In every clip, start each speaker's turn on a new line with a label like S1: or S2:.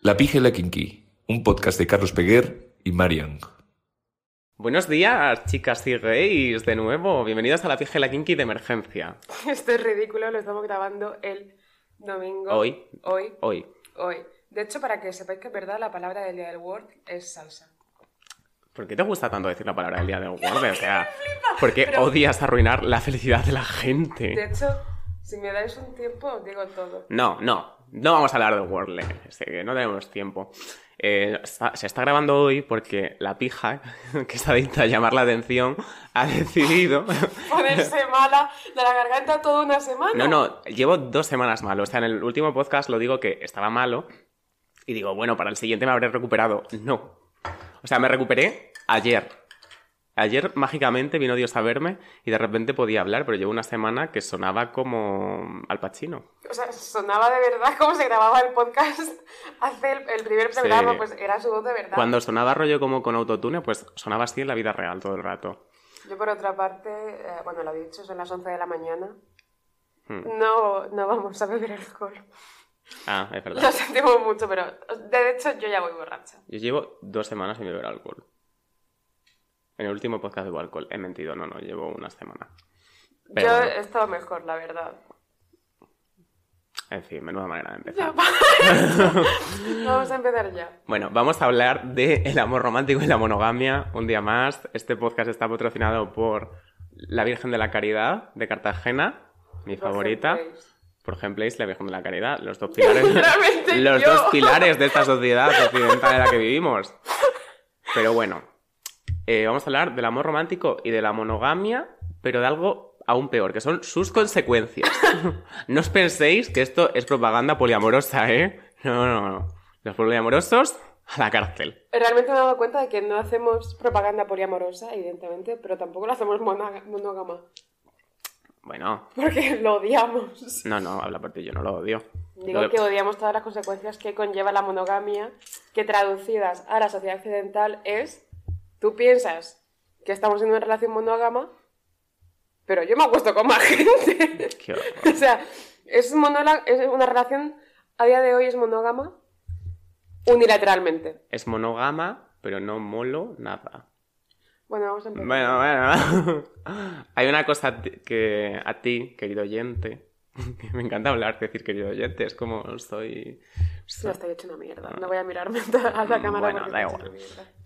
S1: La Pija y la Kinky, un podcast de Carlos Peguer y Marian.
S2: Buenos días, chicas y gays, de nuevo. Bienvenidos a La Pija y la Kinky de emergencia.
S3: Esto es ridículo, lo estamos grabando el domingo.
S2: Hoy.
S3: Hoy.
S2: Hoy.
S3: Hoy. De hecho, para que sepáis que es verdad, la palabra del día del Word es salsa.
S2: ¿Por qué te gusta tanto decir la palabra del día del Word? O sea, ¿por qué
S3: Pero-
S2: odias arruinar la felicidad de la gente?
S3: De hecho, si me dais un tiempo, os digo todo.
S2: No, no, no vamos a hablar de Wordle, es que no tenemos tiempo. Eh, está- se está grabando hoy porque la pija, que está adicta a llamar la atención, ha decidido...
S3: Ponerse mala de la garganta toda una semana.
S2: No, no, llevo dos semanas malo. O sea, en el último podcast lo digo que estaba malo y digo, bueno, para el siguiente me habré recuperado. No. O sea, me recuperé ayer. Ayer mágicamente vino Dios a verme y de repente podía hablar, pero llevo una semana que sonaba como Al Pacino.
S3: O sea, sonaba de verdad como se grababa el podcast hace el, el primer
S2: Sí.
S3: programa, pues era su voz de verdad.
S2: Cuando sonaba rollo como con autotune, pues sonaba así en la vida real todo el rato.
S3: Yo, por otra parte, eh, bueno, lo he dicho, son las 11 de la mañana.
S2: Hmm.
S3: No, no vamos a beber alcohol.
S2: Ah, es verdad.
S3: Lo sentimos mucho, pero de hecho yo ya voy borracha.
S2: Yo llevo dos semanas sin beber alcohol. En el último podcast bebo alcohol. He mentido, no, no, llevo una semana. Pero
S3: yo he estado mejor, la verdad.
S2: En fin, menuda manera de empezar.
S3: Vamos a empezar ya.
S2: Bueno, vamos a hablar del amor romántico y la monogamia un día más. Este podcast está patrocinado por la Virgen de la Caridad de Cartagena, mi favorita. Por ejemplo, es la Virgen de la Caridad, los dos pilares, los
S3: yo.
S2: dos pilares de esta sociedad occidental en la que vivimos. Pero bueno, eh, vamos a hablar del amor romántico y de la monogamia, pero de algo aún peor, que son sus consecuencias. no os penséis que esto es propaganda poliamorosa, ¿eh? No, no, no. Los poliamorosos a la cárcel.
S3: Realmente me he dado cuenta de que no hacemos propaganda poliamorosa, evidentemente, pero tampoco lo hacemos monógama.
S2: Bueno,
S3: Porque lo odiamos.
S2: no, no, habla por ti, yo no lo odio.
S3: Digo
S2: Lo
S3: que odiamos todas las consecuencias que conlleva la monogamia, que traducidas a la sociedad occidental es, tú piensas que estamos en una relación monógama, pero yo me acuesto con más gente.
S2: Qué
S3: o sea, es, es una relación, a día de hoy es monógama unilateralmente.
S2: Es monógama, pero no molo nada.
S3: Bueno, vamos a empezar.
S2: Bueno, bueno. Hay una cosa que a ti, querido oyente, me encanta hablar, decir querido oyente, es como
S3: estoy hecho una mierda. No voy a mirarme a la cámara
S2: Bueno, da igual.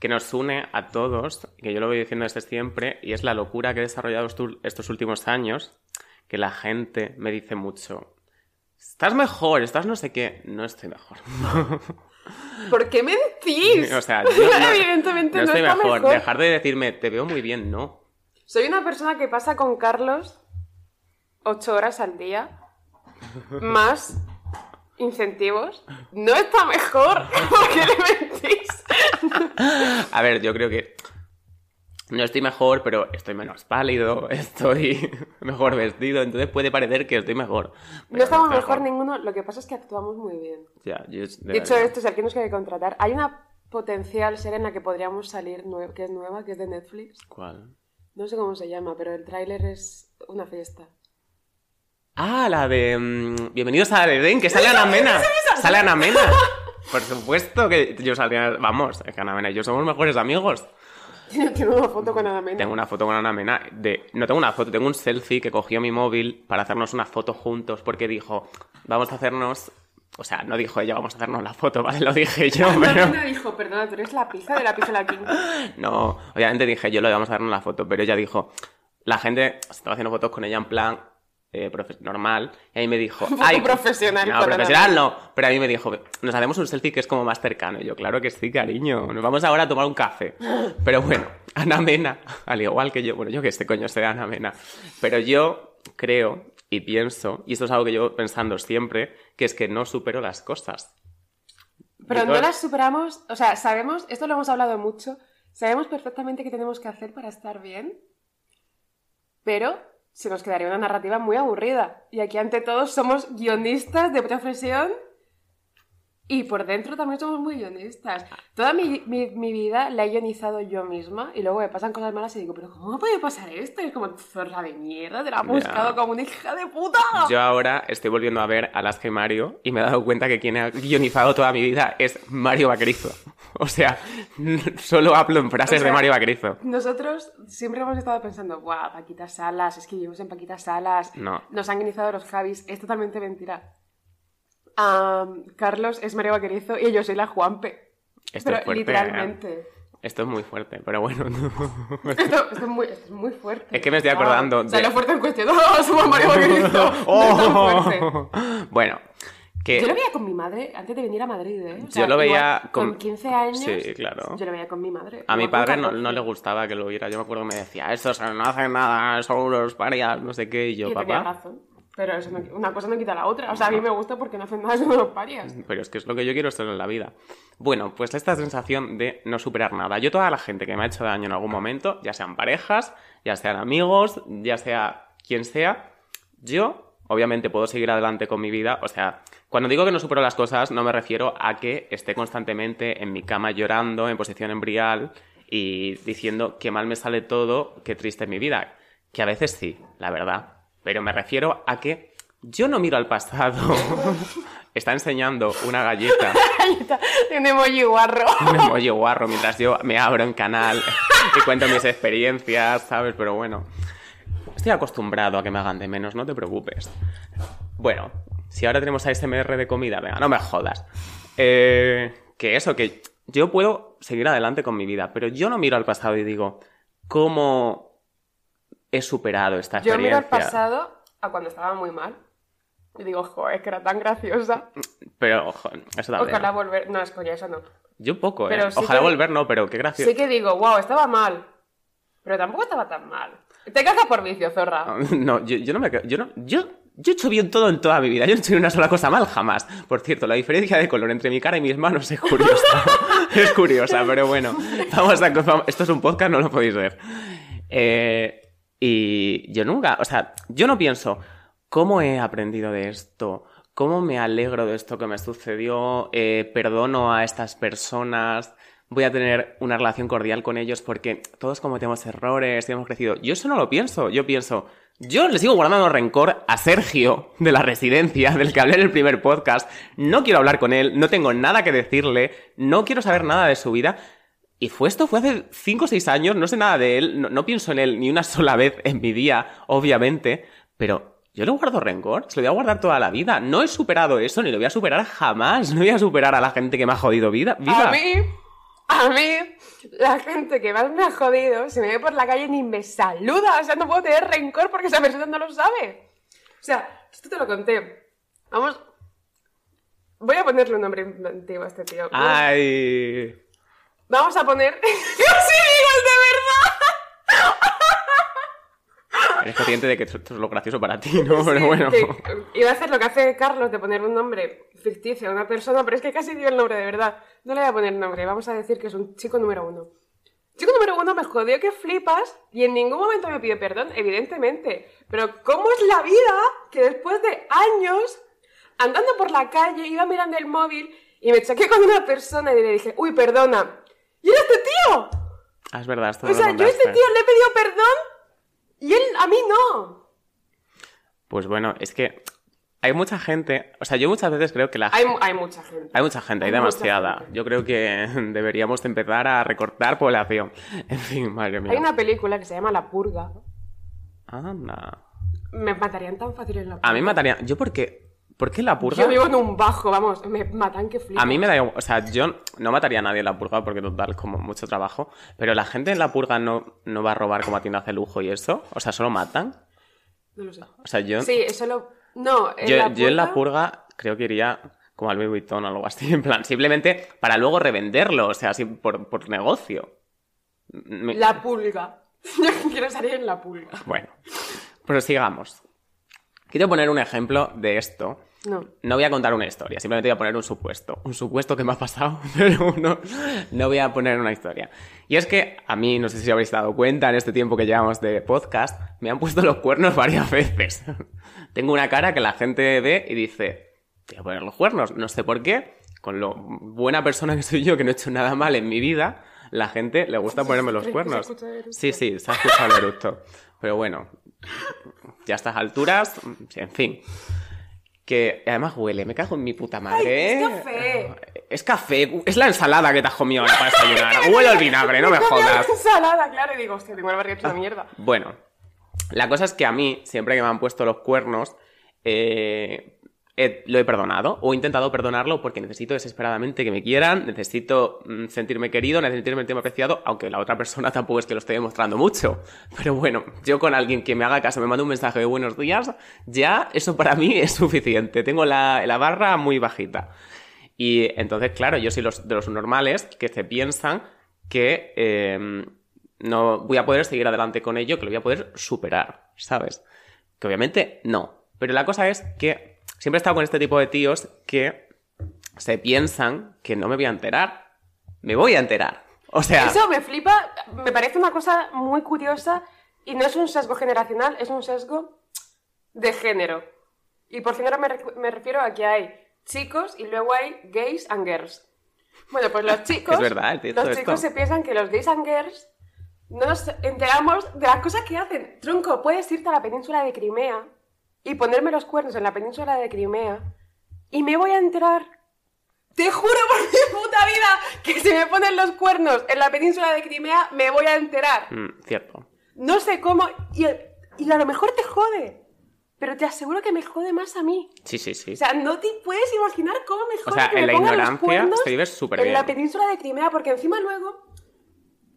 S2: que nos une a todos, que yo lo voy diciendo desde siempre, y es la locura que he desarrollado estos últimos años, que la gente me dice mucho, estás mejor, estás no sé qué, no estoy mejor.
S3: ¿Por qué mentís?
S2: o sea, yo no,
S3: Evidentemente
S2: no
S3: no,
S2: estoy mejor.
S3: mejor.
S2: Dejar de decirme, te veo muy bien, no.
S3: Soy una persona que pasa con Carlos ocho horas al día, más incentivos. No está mejor. ¿Por qué le mentís?
S2: A ver, yo creo que no estoy mejor, pero estoy menos pálido, estoy mejor vestido, entonces puede parecer que estoy mejor.
S3: No estamos
S2: estoy
S3: mejor ninguno. Lo que pasa es que actuamos muy bien.
S2: Ya, yo- de
S3: Dicho esto, si alguien nos quiere contratar, hay una potencial serie en la que podríamos salir, que es nueva, que es de Netflix.
S2: ¿Cuál?
S3: No sé cómo se llama, pero el tráiler es una fiesta.
S2: Ah, la de mm, Bienvenidos a Edén, que sale Ana Mena. Sale Ana Mena. Por supuesto que yo saldría. Vamos, es que Ana Mena y yo somos mejores amigos.
S3: Tiene una foto con Ana
S2: Tengo una foto con Ana Mena. De... No tengo una foto, tengo un selfie que cogió mi móvil para hacernos una foto juntos porque dijo, vamos a hacernos. O sea, no dijo ella, vamos a hacernos la foto, ¿vale? Lo dije yo, pero.
S3: Ana dijo, perdona, tú eres la pizza de la pizza la quinta.
S2: No, obviamente dije yo lo vamos a hacernos la foto, pero ella dijo, la gente estaba haciendo fotos con ella en plan eh, normal, y ahí me dijo, ay,
S3: profesional
S2: no, profesional
S3: Ana
S2: no, pero a mí me dijo, nos hacemos un selfie que es como más cercano, y yo, claro que sí, cariño, nos vamos ahora a tomar un café, pero bueno, Ana Mena, al igual que yo, bueno, yo que este coño sea Ana Mena, pero yo creo y pienso, y esto es algo que llevo pensando siempre, que es que no supero las cosas.
S3: Pero
S2: Yo
S3: no las superamos, o sea, sabemos, esto lo hemos hablado mucho, sabemos perfectamente qué tenemos que hacer para estar bien, pero se nos quedaría una narrativa muy aburrida. Y aquí ante todo somos guionistas de profesión Y por dentro también somos muy guionistas. Toda mi, mi, mi vida la he guionizado yo misma y luego me pasan cosas malas y digo, pero ¿cómo puede pasar esto? Y es como, zorra de mierda, te la has buscado como una hija de puta.
S2: Yo ahora estoy volviendo a ver Alaska y Mario y me he dado cuenta que quien ha guionizado toda mi vida es Mario Vaquerizo. O sea, solo hablo en frases
S3: O sea,
S2: de Mario Vaquerizo.
S3: Nosotros siempre hemos estado pensando, guau, Paquita Salas, es que vivimos en Paquita Salas,
S2: No.
S3: nos han guionizado los Javis, es totalmente mentira. Am, Carlos es Mario Vaquerizo y yo soy la Juanpe.
S2: Esto
S3: Pero
S2: es fuerte. ¿eh?
S3: literalmente.
S2: Esto es muy fuerte, pero bueno.
S3: Esto, esto es muy, esto es muy fuerte.
S2: Es que me estoy acordando
S3: Ah, o sea,
S2: de-
S3: lo fuerte en cuestión. ¡Oh, somos Mario Vaquerizo! No.
S2: Oh. Bueno, que
S3: Yo lo veía con mi madre antes de venir a Madrid, ¿eh? O sea,
S2: Yo lo veía
S3: igual,
S2: con-
S3: con 15 años.
S2: Sí, claro.
S3: Yo lo veía con mi madre.
S2: a mi padre no,
S3: 14.
S2: no le gustaba que lo viera. Yo me acuerdo que me decía, estos no hacen nada, son unos parias, no sé qué. Y yo,
S3: Y tenía
S2: papá,
S3: razón. Pero eso no- una cosa no quita la otra. O sea, a mí me gusta porque no hacen nada de los parias.
S2: pero es que es lo que yo quiero estar en la vida. Bueno, pues esta sensación de no superar nada. Yo toda la gente que me ha hecho daño en algún momento, ya sean parejas, ya sean amigos, ya sea quien sea, yo obviamente puedo seguir adelante con mi vida. O sea, cuando digo que no supero las cosas, no me refiero a que esté constantemente en mi cama llorando, en posición embrial y diciendo que mal me sale todo, qué triste es mi vida. Que a veces sí, la verdad. Pero me refiero a que yo no miro al pasado. Está enseñando una galleta,
S3: Tiene emoji guarro.
S2: un emoji guarro, mientras yo me abro en canal y cuento mis experiencias, ¿sabes? Pero bueno, estoy acostumbrado a que me hagan de menos, no te preocupes. Bueno, si ahora tenemos ASMR de comida, venga, no me jodas. Eh, que eso, que yo puedo seguir adelante con mi vida, pero yo no miro al pasado y digo, ¿cómo he superado esta
S3: Yo
S2: experiencia?
S3: miro al pasado a cuando estaba muy mal. Y digo, joder, es que era tan graciosa.
S2: Pero, ojo, eso también.
S3: Ojalá volver. No, es coña, eso no.
S2: Yo poco, ¿eh?
S3: Pero sí
S2: Ojalá
S3: que-
S2: volver, no, pero qué gracioso.
S3: Sí que digo, wow, estaba mal. Pero tampoco estaba tan mal. Te cagas por vicio, zorra.
S2: No, yo, yo no me... Yo, no, yo, yo he hecho bien todo en toda mi vida. Yo no he hecho una sola cosa mal jamás. Por cierto, la diferencia de color entre mi cara y mis manos es curiosa. es curiosa, pero bueno. Vamos a... Esto es un podcast, no lo podéis ver. Eh, y yo nunca... O sea, yo no pienso, ¿cómo he aprendido de esto? ¿Cómo me alegro de esto que me sucedió? Eh, ¿Perdono a estas personas? voy a tener una relación cordial con ellos porque todos cometemos errores y hemos crecido. Yo eso no lo pienso. Yo pienso, yo le sigo guardando rencor a Sergio de la residencia, del que hablé en el primer podcast. No quiero hablar con él, no tengo nada que decirle, no quiero saber nada de su vida. Y fue esto, fue hace 5 o 6 años, no sé nada de él, no, no pienso en él ni una sola vez en mi día, obviamente, pero yo le guardo rencor, se lo voy a guardar toda la vida. No he superado eso, ni lo voy a superar jamás. No voy a superar a la gente que me ha jodido vida. vida.
S3: A mí, a mí, la gente que más me ha jodido, si me ve por la calle ni me saluda. O sea, no puedo tener rencor porque esa persona no lo sabe. O sea, esto te lo conté. Vamos. Voy a ponerle un nombre inventivo a este tío.
S2: Ay.
S3: Vamos a poner. ¡Yo sí digo el de verdad!
S2: Eres consciente de que esto esto es lo gracioso para ti, ¿no? Pero bueno.
S3: que iba a hacer lo que hace Carlos de poner un nombre ficticio a una persona, pero es que casi dio el nombre de verdad. No le voy a poner nombre, vamos a decir que es un chico número uno. Chico número uno me jodió que flipas y en ningún momento me pide perdón, evidentemente. Pero ¿cómo es la vida que después de años andando por la calle iba mirando el móvil y me choqué con una persona y le dije, uy, perdona. ¿Y era este tío?
S2: Ah, es verdad, esto
S3: O sea, yo a este tío le he pedido perdón y él a mí no.
S2: Pues bueno, es que hay mucha gente. O sea, yo muchas veces creo que la
S3: Hay, hay mucha gente.
S2: Hay mucha gente, hay, demasiada.
S3: gente.
S2: Yo creo que deberíamos empezar a recortar población. En fin, madre mía.
S3: Hay una película que se llama La Purga.
S2: Anda.
S3: Me matarían tan fácil en La Purga.
S2: A mí me mataría. ¿Yo por qué? ¿Por qué la purga?
S3: Yo vivo en un bajo, vamos, me matan que flipas.
S2: A mí me da igual. O sea, yo no mataría a nadie en la purga porque total, como mucho trabajo. Pero la gente en la purga no, no va a robar como a tiendas de lujo y eso. O sea, solo matan.
S3: No lo sé.
S2: O sea, yo.
S3: Sí, eso lo... No, en
S2: yo,
S3: la
S2: yo en la
S3: purga-
S2: purga creo que iría como al Louis Vuitton o algo así. En plan, simplemente para luego revenderlo. O sea, así por, por negocio. Me-
S3: La pulga. Yo quiero salir en la pulga.
S2: Bueno, prosigamos. Quiero poner un ejemplo de esto.
S3: No.
S2: No voy a contar una historia, simplemente voy a poner un supuesto. Un supuesto que me ha pasado, pero no, no voy a poner una historia. Y es que a mí, no sé si habréis dado cuenta en este tiempo que llevamos de podcast, me han puesto los cuernos varias veces. Tengo una cara que la gente ve y dice, te voy a poner los cuernos. No sé por qué. con lo buena persona que soy yo, que no he hecho nada mal en mi vida, la gente le gusta ponerme los
S3: ¿Crees que se
S2: cuernos. Sí, sí, se ha escuchado el eructo. Pero bueno, ya a estas alturas, en fin. Que además huele, me cago en mi puta madre.
S3: Ay, es
S2: ¿eh?
S3: café.
S2: Es café, es la ensalada que te has comido ahora para desayunar. Huele al vinagre, no me
S3: comí
S2: jodas.
S3: ensalada, claro, y digo, hostia, tengo el barrio hecho de mierda.
S2: Bueno, la cosa es que a mí, siempre que me han puesto los cuernos, eh, lo he perdonado o he intentado perdonarlo porque necesito desesperadamente que me quieran, necesito mm, sentirme querido, necesito sentirme apreciado, aunque la otra persona tampoco es que lo esté demostrando mucho. Pero bueno, yo con alguien que me haga caso, me mande un mensaje de buenos días, ya eso para mí es suficiente. Tengo la, la barra muy bajita. Y entonces, claro, yo soy los, de los normales que se piensan que eh, no voy a poder seguir adelante con ello, que lo voy a poder superar, ¿sabes? Que obviamente no. Pero la cosa es que siempre he estado con este tipo de tíos que se piensan que no me voy a enterar. Me voy a enterar. O sea,
S3: Eso me flipa, me parece una cosa muy curiosa y no es un sesgo generacional, es un sesgo de género. Y por género me, re- me refiero a que hay chicos y luego hay gays and girls. Bueno, pues los chicos,
S2: Es verdad,
S3: los chicos se piensan que los gays and girls no nos enteramos de las cosas que hacen. Tronco, puedes irte a la península de Crimea y ponerme los cuernos en la península de Crimea y me voy a enterar te juro por mi puta vida que si me ponen los cuernos en la península de Crimea me voy a enterar.
S2: mm, cierto.
S3: No sé cómo. Y, y a lo mejor te jode. Pero te aseguro que me jode más a mí.
S2: Sí, sí, sí.
S3: O sea, no te puedes imaginar cómo me jode
S2: sea,
S3: que
S2: en
S3: me
S2: la
S3: los
S2: ignorancia
S3: cuernos
S2: te vives súper
S3: En
S2: bien.
S3: la península de Crimea, porque encima luego.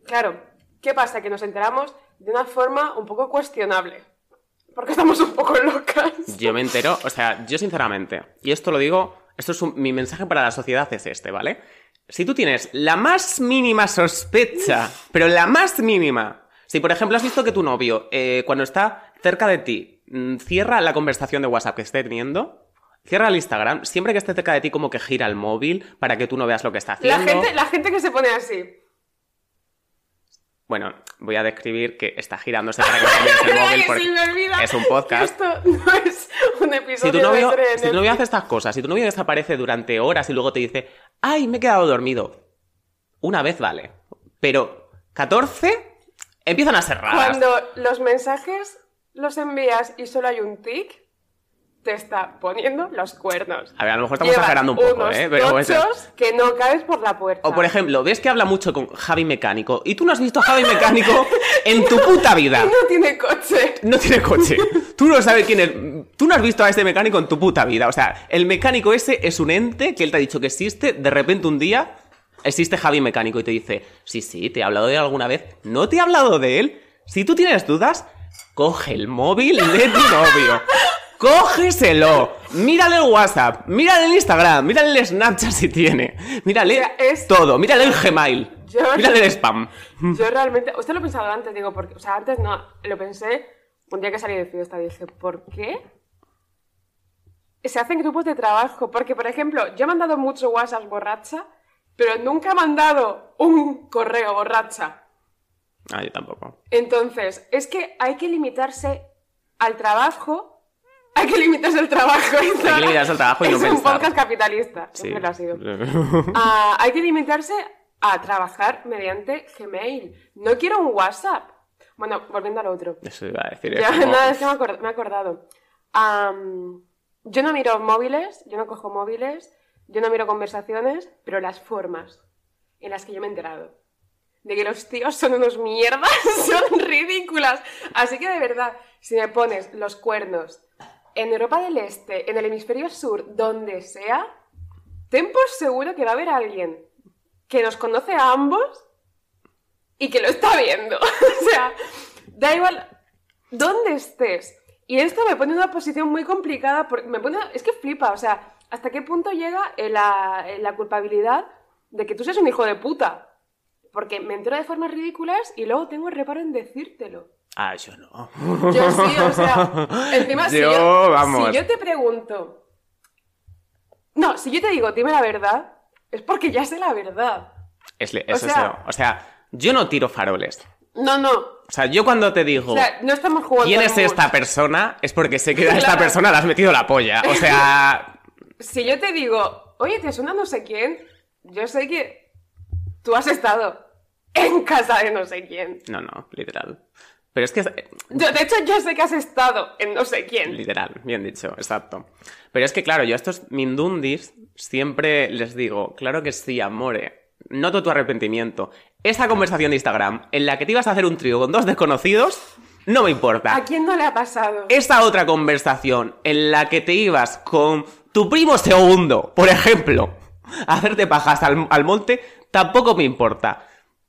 S3: Claro, ¿qué pasa? Que nos enteramos de una forma un poco cuestionable. Porque estamos un poco locas.
S2: Yo me entero, o sea, yo sinceramente, y esto lo digo, esto es un- mi mensaje para la sociedad es este, ¿vale? Si tú tienes la más mínima sospecha, pero la más mínima, si por ejemplo has visto que tu novio, eh, cuando está cerca de ti, mm, cierra la conversación de WhatsApp que esté teniendo, cierra el Instagram, siempre que esté cerca de ti como que gira el móvil para que tú no veas lo que está
S3: La
S2: haciendo.
S3: gente, la gente que se pone así.
S2: Bueno, voy a describir que está girándose para que mires el móvil porque
S3: se
S2: es un podcast.
S3: Esto no es un episodio
S2: Si tu, novio,
S3: de
S2: si tu novio hace estas cosas, si tu novio desaparece durante horas y luego te dice, ay, me he quedado dormido, una vez vale. Pero 14 empiezan a ser raras.
S3: Cuando los mensajes los envías y solo hay un tic, te está poniendo los cuernos.
S2: A ver, a lo mejor estamos
S3: Llevas
S2: exagerando un poco,
S3: unos
S2: ¿eh? Pero
S3: tochos que no cabes por la puerta.
S2: O por ejemplo, ves que habla mucho con Javi Mecánico y tú no has visto a Javi Mecánico en tu puta vida.
S3: No tiene coche.
S2: No tiene coche. Tú no sabes quién es. Tú no has visto a este mecánico en tu puta vida. O sea, el mecánico ese es un ente que él te ha dicho que existe. De repente un día existe Javi Mecánico y te dice: Sí, sí, te he hablado de él alguna vez. No te he hablado de él. Si tú tienes dudas, coge el móvil de tu novio. Cógeselo. Mírale el WhatsApp. Mírale el Instagram. Mírale el Snapchat si tiene. Mírale
S3: es-
S2: todo. Mírale el Gmail.
S3: Yo-
S2: Mírale el spam.
S3: Yo realmente, usted lo he pensado antes, digo, porque, o sea, antes no, lo pensé un día que salí de fiesta, dije, ¿por qué? Se hacen grupos de trabajo, porque por ejemplo, yo he mandado mucho WhatsApp borracha, pero nunca he mandado un correo borracha.
S2: Ah, yo tampoco.
S3: Entonces, es que hay que limitarse al trabajo, hay que limitarse al trabajo. Hay
S2: que limitarse al trabajo y no
S3: Es un
S2: pensar.
S3: podcast capitalista,
S2: Sí.
S3: siempre lo ha sido. Ah, hay que limitarse a trabajar mediante Gmail. No quiero un WhatsApp. Bueno, volviendo al otro.
S2: Eso iba a decir.
S3: Ya,
S2: es como-
S3: nada, es que me, acord- me he acordado. Yo no miro móviles, yo no cojo móviles, yo no miro conversaciones, pero las formas en las que yo me he enterado de que los tíos son unos mierdas, son ridículas. Así que de verdad, si me pones los cuernos en Europa del Este, en el hemisferio sur, donde sea, ten por seguro que va a haber alguien que nos conoce a ambos y que lo está viendo. o sea, da igual dónde estés. Y esto me pone en una posición muy complicada, porque me pone, es que flipa, o sea, ¿hasta qué punto llega la, la culpabilidad de que tú seas un hijo de puta? Porque me entero de formas ridículas y luego tengo reparo en decírtelo.
S2: Ah, yo no.
S3: Yo sí, o sea, encima si
S2: Yo,
S3: yo,
S2: vamos.
S3: si yo te pregunto, no, si yo te digo, dime la verdad, es porque ya sé la verdad.
S2: Es eso
S3: sea-
S2: es- o sea, yo no tiro faroles.
S3: No, no,
S2: O sea, yo cuando te digo
S3: o sea, no estamos jugando.
S2: quién es esta persona, es porque sé que a esta persona le has metido la polla. O sea,
S3: Si yo te digo, oye, ¿te suena no sé quién? Yo sé que tú has estado en casa de no sé quién.
S2: No, no, literal. Pero es que
S3: Yo, de hecho, yo sé que has estado en no sé quién.
S2: Literal, bien dicho, exacto. Pero es que, claro, yo a estos mindundis siempre les digo, claro que sí, amore, noto tu arrepentimiento. Esa conversación de Instagram en la que te ibas a hacer un trío con dos desconocidos, no me importa.
S3: ¿A quién no le ha pasado?
S2: Esa otra conversación en la que te ibas con tu primo segundo, por ejemplo, a hacerte pajas al, al monte, tampoco me importa.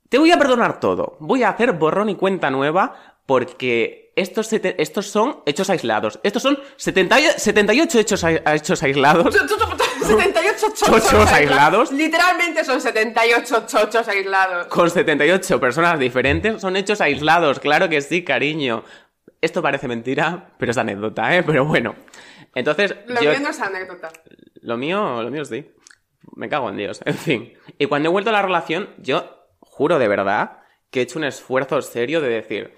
S2: Te voy a perdonar todo. Voy a hacer borrón y cuenta nueva porque estos, estos son hechos aislados. Estos son 70 y- 78 hechos, hechos aislados.
S3: 78 chochos,
S2: Chochos aislados.
S3: Literalmente son 78 chochos aislados.
S2: Con 78 personas diferentes. Son hechos aislados. Claro que sí, cariño. Esto parece mentira, pero es anécdota, ¿eh? Pero bueno. Entonces,
S3: Lo
S2: yo...
S3: mío no es anécdota.
S2: Lo mío, lo mío sí. Me cago en Dios. En fin. Y cuando he vuelto a la relación, yo juro de verdad que he hecho un esfuerzo serio de decir,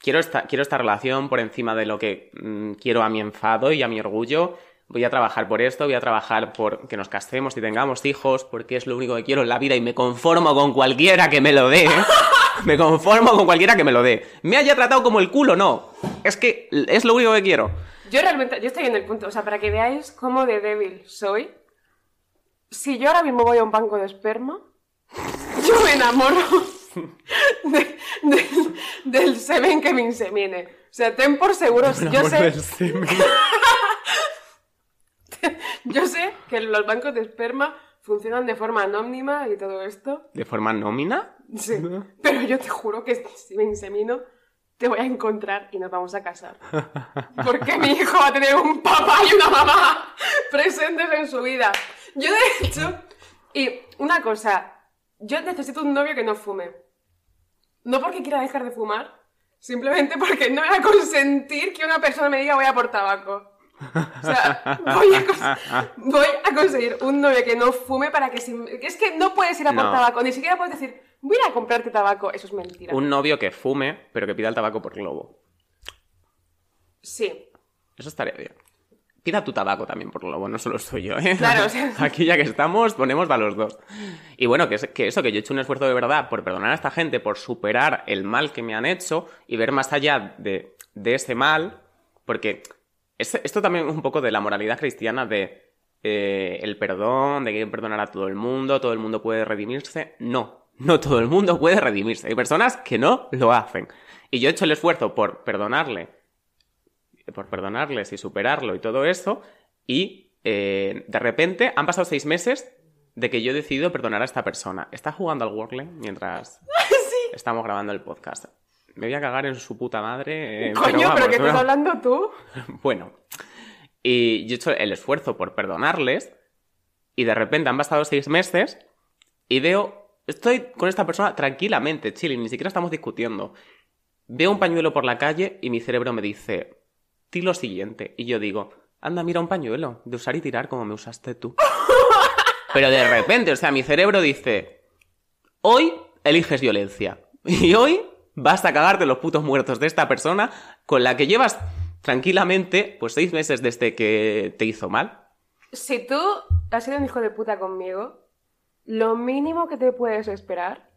S2: quiero esta, quiero esta relación por encima de lo que mm, quiero a mi enfado y a mi orgullo. Voy a trabajar por esto, voy a trabajar por que nos casemos y tengamos hijos, porque es lo único que quiero en la vida y me conformo con cualquiera que me lo dé. me conformo con cualquiera que me lo dé. Me haya tratado como el culo, no. Es que es lo único que quiero.
S3: Yo realmente, yo estoy en el punto, o sea, para que veáis cómo de débil soy, si yo ahora mismo voy a un banco de esperma, yo me enamoro de- de- del semen que me insemine. O sea, ten por seguro, yo sé, yo sé que los bancos de esperma funcionan de forma anónima y todo esto.
S2: ¿De forma nómina?
S3: Sí. Pero yo te juro que si me insemino, te voy a encontrar y nos vamos a casar. Porque mi hijo va a tener un papá y una mamá presentes en su vida. Yo, de hecho, y una cosa, yo necesito un novio que no fume. No porque quiera dejar de fumar, simplemente porque no voy a consentir que una persona me diga voy a por tabaco. O sea, voy a, cons- voy a conseguir un novio que no fume para que... si- Es que no puedes ir a por
S2: No.
S3: tabaco, ni siquiera puedes decir voy a comprarte tabaco. Eso es mentira.
S2: Un novio que fume, pero que pida el tabaco por globo.
S3: Sí.
S2: Eso estaría bien. Pida tu tabaco también por globo, no solo soy yo, ¿eh?
S3: Claro, o sea-
S2: Aquí ya que estamos, ponemos para los dos. Y bueno, que, es- que eso, que yo he hecho un esfuerzo de verdad por perdonar a esta gente, por superar el mal que me han hecho y ver más allá de, de ese mal, porque es- esto también es un poco de la moralidad cristiana de eh, el perdón, de que perdonar a todo el mundo, todo el mundo puede redimirse. No, no todo el mundo puede redimirse. Hay personas que no lo hacen. Y yo he hecho el esfuerzo por perdonarle por perdonarles y superarlo y todo eso. Y eh, de repente han pasado seis meses de que yo he decidido perdonar a esta persona. Está jugando al Wordle mientras estamos grabando el podcast. Me voy a cagar en su puta madre. eh,
S3: Coño, pero,
S2: vamos,
S3: ¿qué estás
S2: ¿no?
S3: hablando tú?
S2: Bueno, y yo he hecho el esfuerzo por perdonarles y de repente han pasado seis meses y veo, estoy con esta persona tranquilamente, chilling, ni siquiera estamos discutiendo. Veo un pañuelo por la calle y mi cerebro me dice, di lo siguiente. Y yo digo, anda, mira un pañuelo, de usar y tirar como me usaste tú. Pero de repente, o sea, mi cerebro dice, hoy eliges violencia. Y hoy vas a cagarte los putos muertos de esta persona con la que llevas tranquilamente, pues seis meses desde que te hizo mal.
S3: Si tú has sido un hijo de puta conmigo, lo mínimo que te puedes esperar.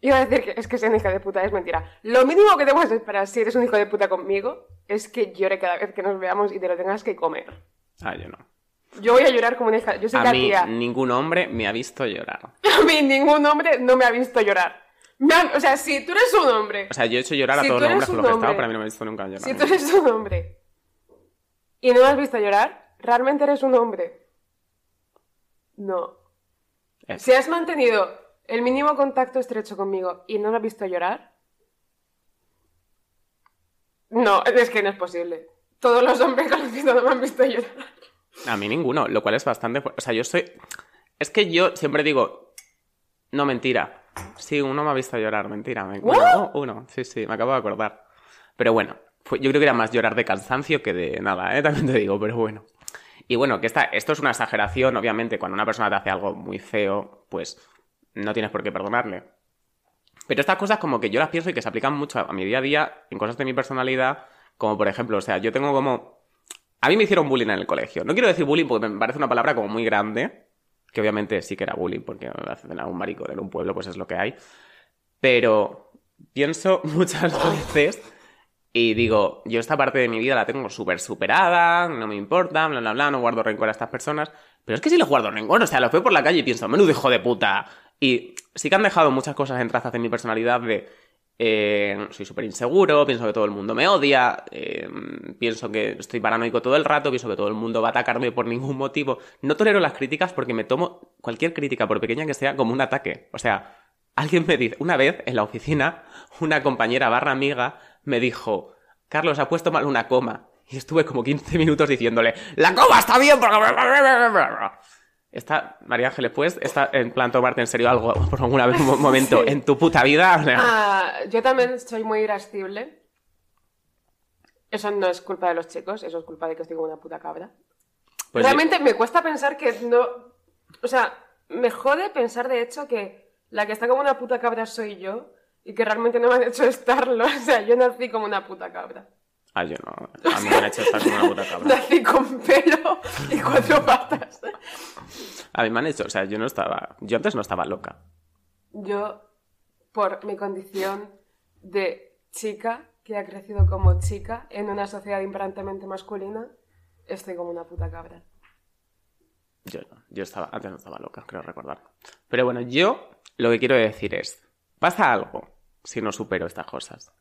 S3: Iba a decir que es que sea un hijo de puta, es mentira. Lo mínimo que te puedes esperar si eres un hijo de puta conmigo es que llore cada vez que nos veamos y te lo tengas que comer.
S2: Ah, yo no.
S3: Yo voy a llorar como una hija. Yo soy
S2: A
S3: la
S2: mí
S3: tía.
S2: ningún hombre me ha visto llorar.
S3: A mí ningún hombre no me ha visto llorar. Me han- O sea, si tú eres un hombre,
S2: O sea, yo he hecho llorar a
S3: Si
S2: todos los hombres con los que he estado, pero a mí no me he visto nunca llorar.
S3: si tú eres un hombre y no me has visto llorar, realmente eres un hombre. No.
S2: Es-
S3: Si has mantenido el mínimo contacto estrecho conmigo y no me has visto llorar, no, es que no es posible. Todos los hombres conocidos no me han visto llorar.
S2: A mí ninguno, lo cual es bastante... O sea, yo soy... Es que yo siempre digo... No, mentira. Sí, uno me ha visto llorar, mentira. Me... Bueno, uno, sí, sí, me acabo de acordar. Pero bueno, fue- yo creo que era más llorar de cansancio que de nada, ¿eh? También te digo, pero bueno. Y bueno, que esta, esto es una exageración, obviamente, cuando una persona te hace algo muy feo, pues no tienes por qué perdonarle. Pero estas cosas como que yo las pienso y que se aplican mucho a mi día a día en cosas de mi personalidad, como por ejemplo, o sea, yo tengo como A mí me hicieron bullying en el colegio. No quiero decir bullying porque me parece una palabra como muy grande, que obviamente sí que era bullying porque hacen a un marico en un pueblo, pues es lo que hay. Pero pienso muchas veces y digo, yo esta parte de mi vida la tengo súper superada, no me importa, bla, bla, bla, no guardo rencor a estas personas. Pero es que sí les guardo rencor, o sea, los veo por la calle y pienso, menudo hijo de puta. Y sí que han dejado muchas cosas en trazas de mi personalidad de... eh, soy súper inseguro, pienso que todo el mundo me odia, eh, pienso que estoy paranoico todo el rato, pienso que todo el mundo va a atacarme por ningún motivo. No tolero las críticas porque me tomo cualquier crítica, por pequeña que sea, como un ataque. O sea, alguien me dice, una vez en la oficina, una compañera barra amiga me dijo, Carlos, ha puesto mal una coma. Y estuve como 15 minutos diciéndole, la coma está bien porque... Está, María Ángeles, ¿puedes está en plan tomarte en serio algo por alguna vez, un momento
S3: Sí.
S2: en tu puta vida? O sea,
S3: Ah, yo también soy muy irascible. Eso no es culpa de los chicos, eso es culpa de que estoy como una puta cabra.
S2: pues
S3: Realmente me cuesta pensar que no. O sea, me jode pensar de hecho que la que está como una puta cabra soy yo y que realmente no me han hecho estarlo. O sea, yo nací como una puta cabra.
S2: Ah, yo no. A mí me han hecho estar como una puta cabra.
S3: Nací con pelo y cuatro patas.
S2: A mí me han hecho, o sea, yo no estaba. Yo antes no estaba loca.
S3: Yo, por mi condición de chica, que ha crecido como chica en una sociedad imperantemente masculina, estoy como una puta cabra.
S2: Yo no. Yo estaba. Antes no estaba loca, creo recordar. Pero bueno, yo lo que quiero decir es. Pasa algo si no supero estas cosas.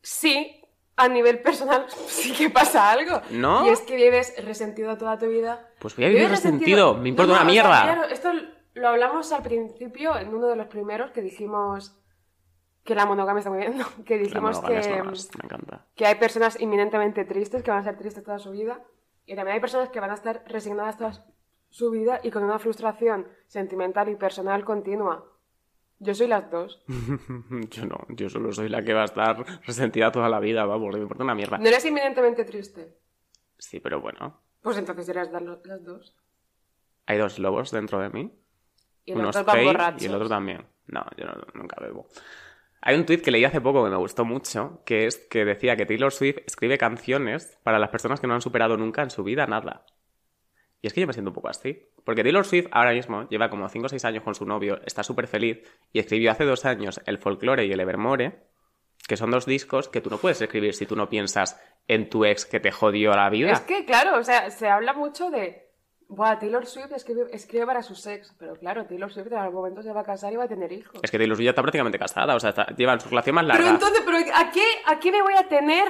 S3: Sí, a nivel personal sí que pasa algo.
S2: ¿No?
S3: Y es que vives resentido toda tu vida.
S2: Pues voy a vivir
S3: Vives
S2: resentido. Me importa
S3: No, no,
S2: una
S3: o sea,
S2: mierda.
S3: claro, esto lo hablamos al principio, en uno de los primeros, que dijimos que la monogamia está muy bien, no, que dijimos
S2: es
S3: que,
S2: lo más, me encanta.
S3: que hay personas inminentemente tristes, que van a ser tristes toda su vida, y también hay personas que van a estar resignadas toda su vida y con una frustración sentimental y personal continua. Yo soy las dos.
S2: Yo no, yo solo soy la que va a estar resentida toda la vida, vamos, me importa una mierda.
S3: ¿No eres inminentemente triste?
S2: Sí, pero bueno,
S3: Pues entonces eres las dos.
S2: hay dos lobos dentro de mí.
S3: Y los
S2: unos y el otro también. No, yo no- nunca bebo. Hay un tuit que leí hace poco que me gustó mucho, que es que decía que Taylor Swift escribe canciones para las personas que no han superado nunca en su vida nada. Y es que yo me siento un poco así. Porque Taylor Swift ahora mismo lleva como 5 o 6 años con su novio, está súper feliz, y escribió hace dos años el Folklore y el Evermore, que son dos discos que tú no puedes escribir si tú no piensas en tu ex que te jodió la vida.
S3: Es que, claro, o sea, se habla mucho de. Buah, Taylor Swift escribe, escribe para su sex. Pero claro, Taylor Swift en algún momento se va a casar y va a tener hijos.
S2: Es que Taylor Swift ya está prácticamente casada, o sea, está- llevan su relación más larga.
S3: Pero entonces, ¿pero ¿a, qué, ¿a qué me voy a tener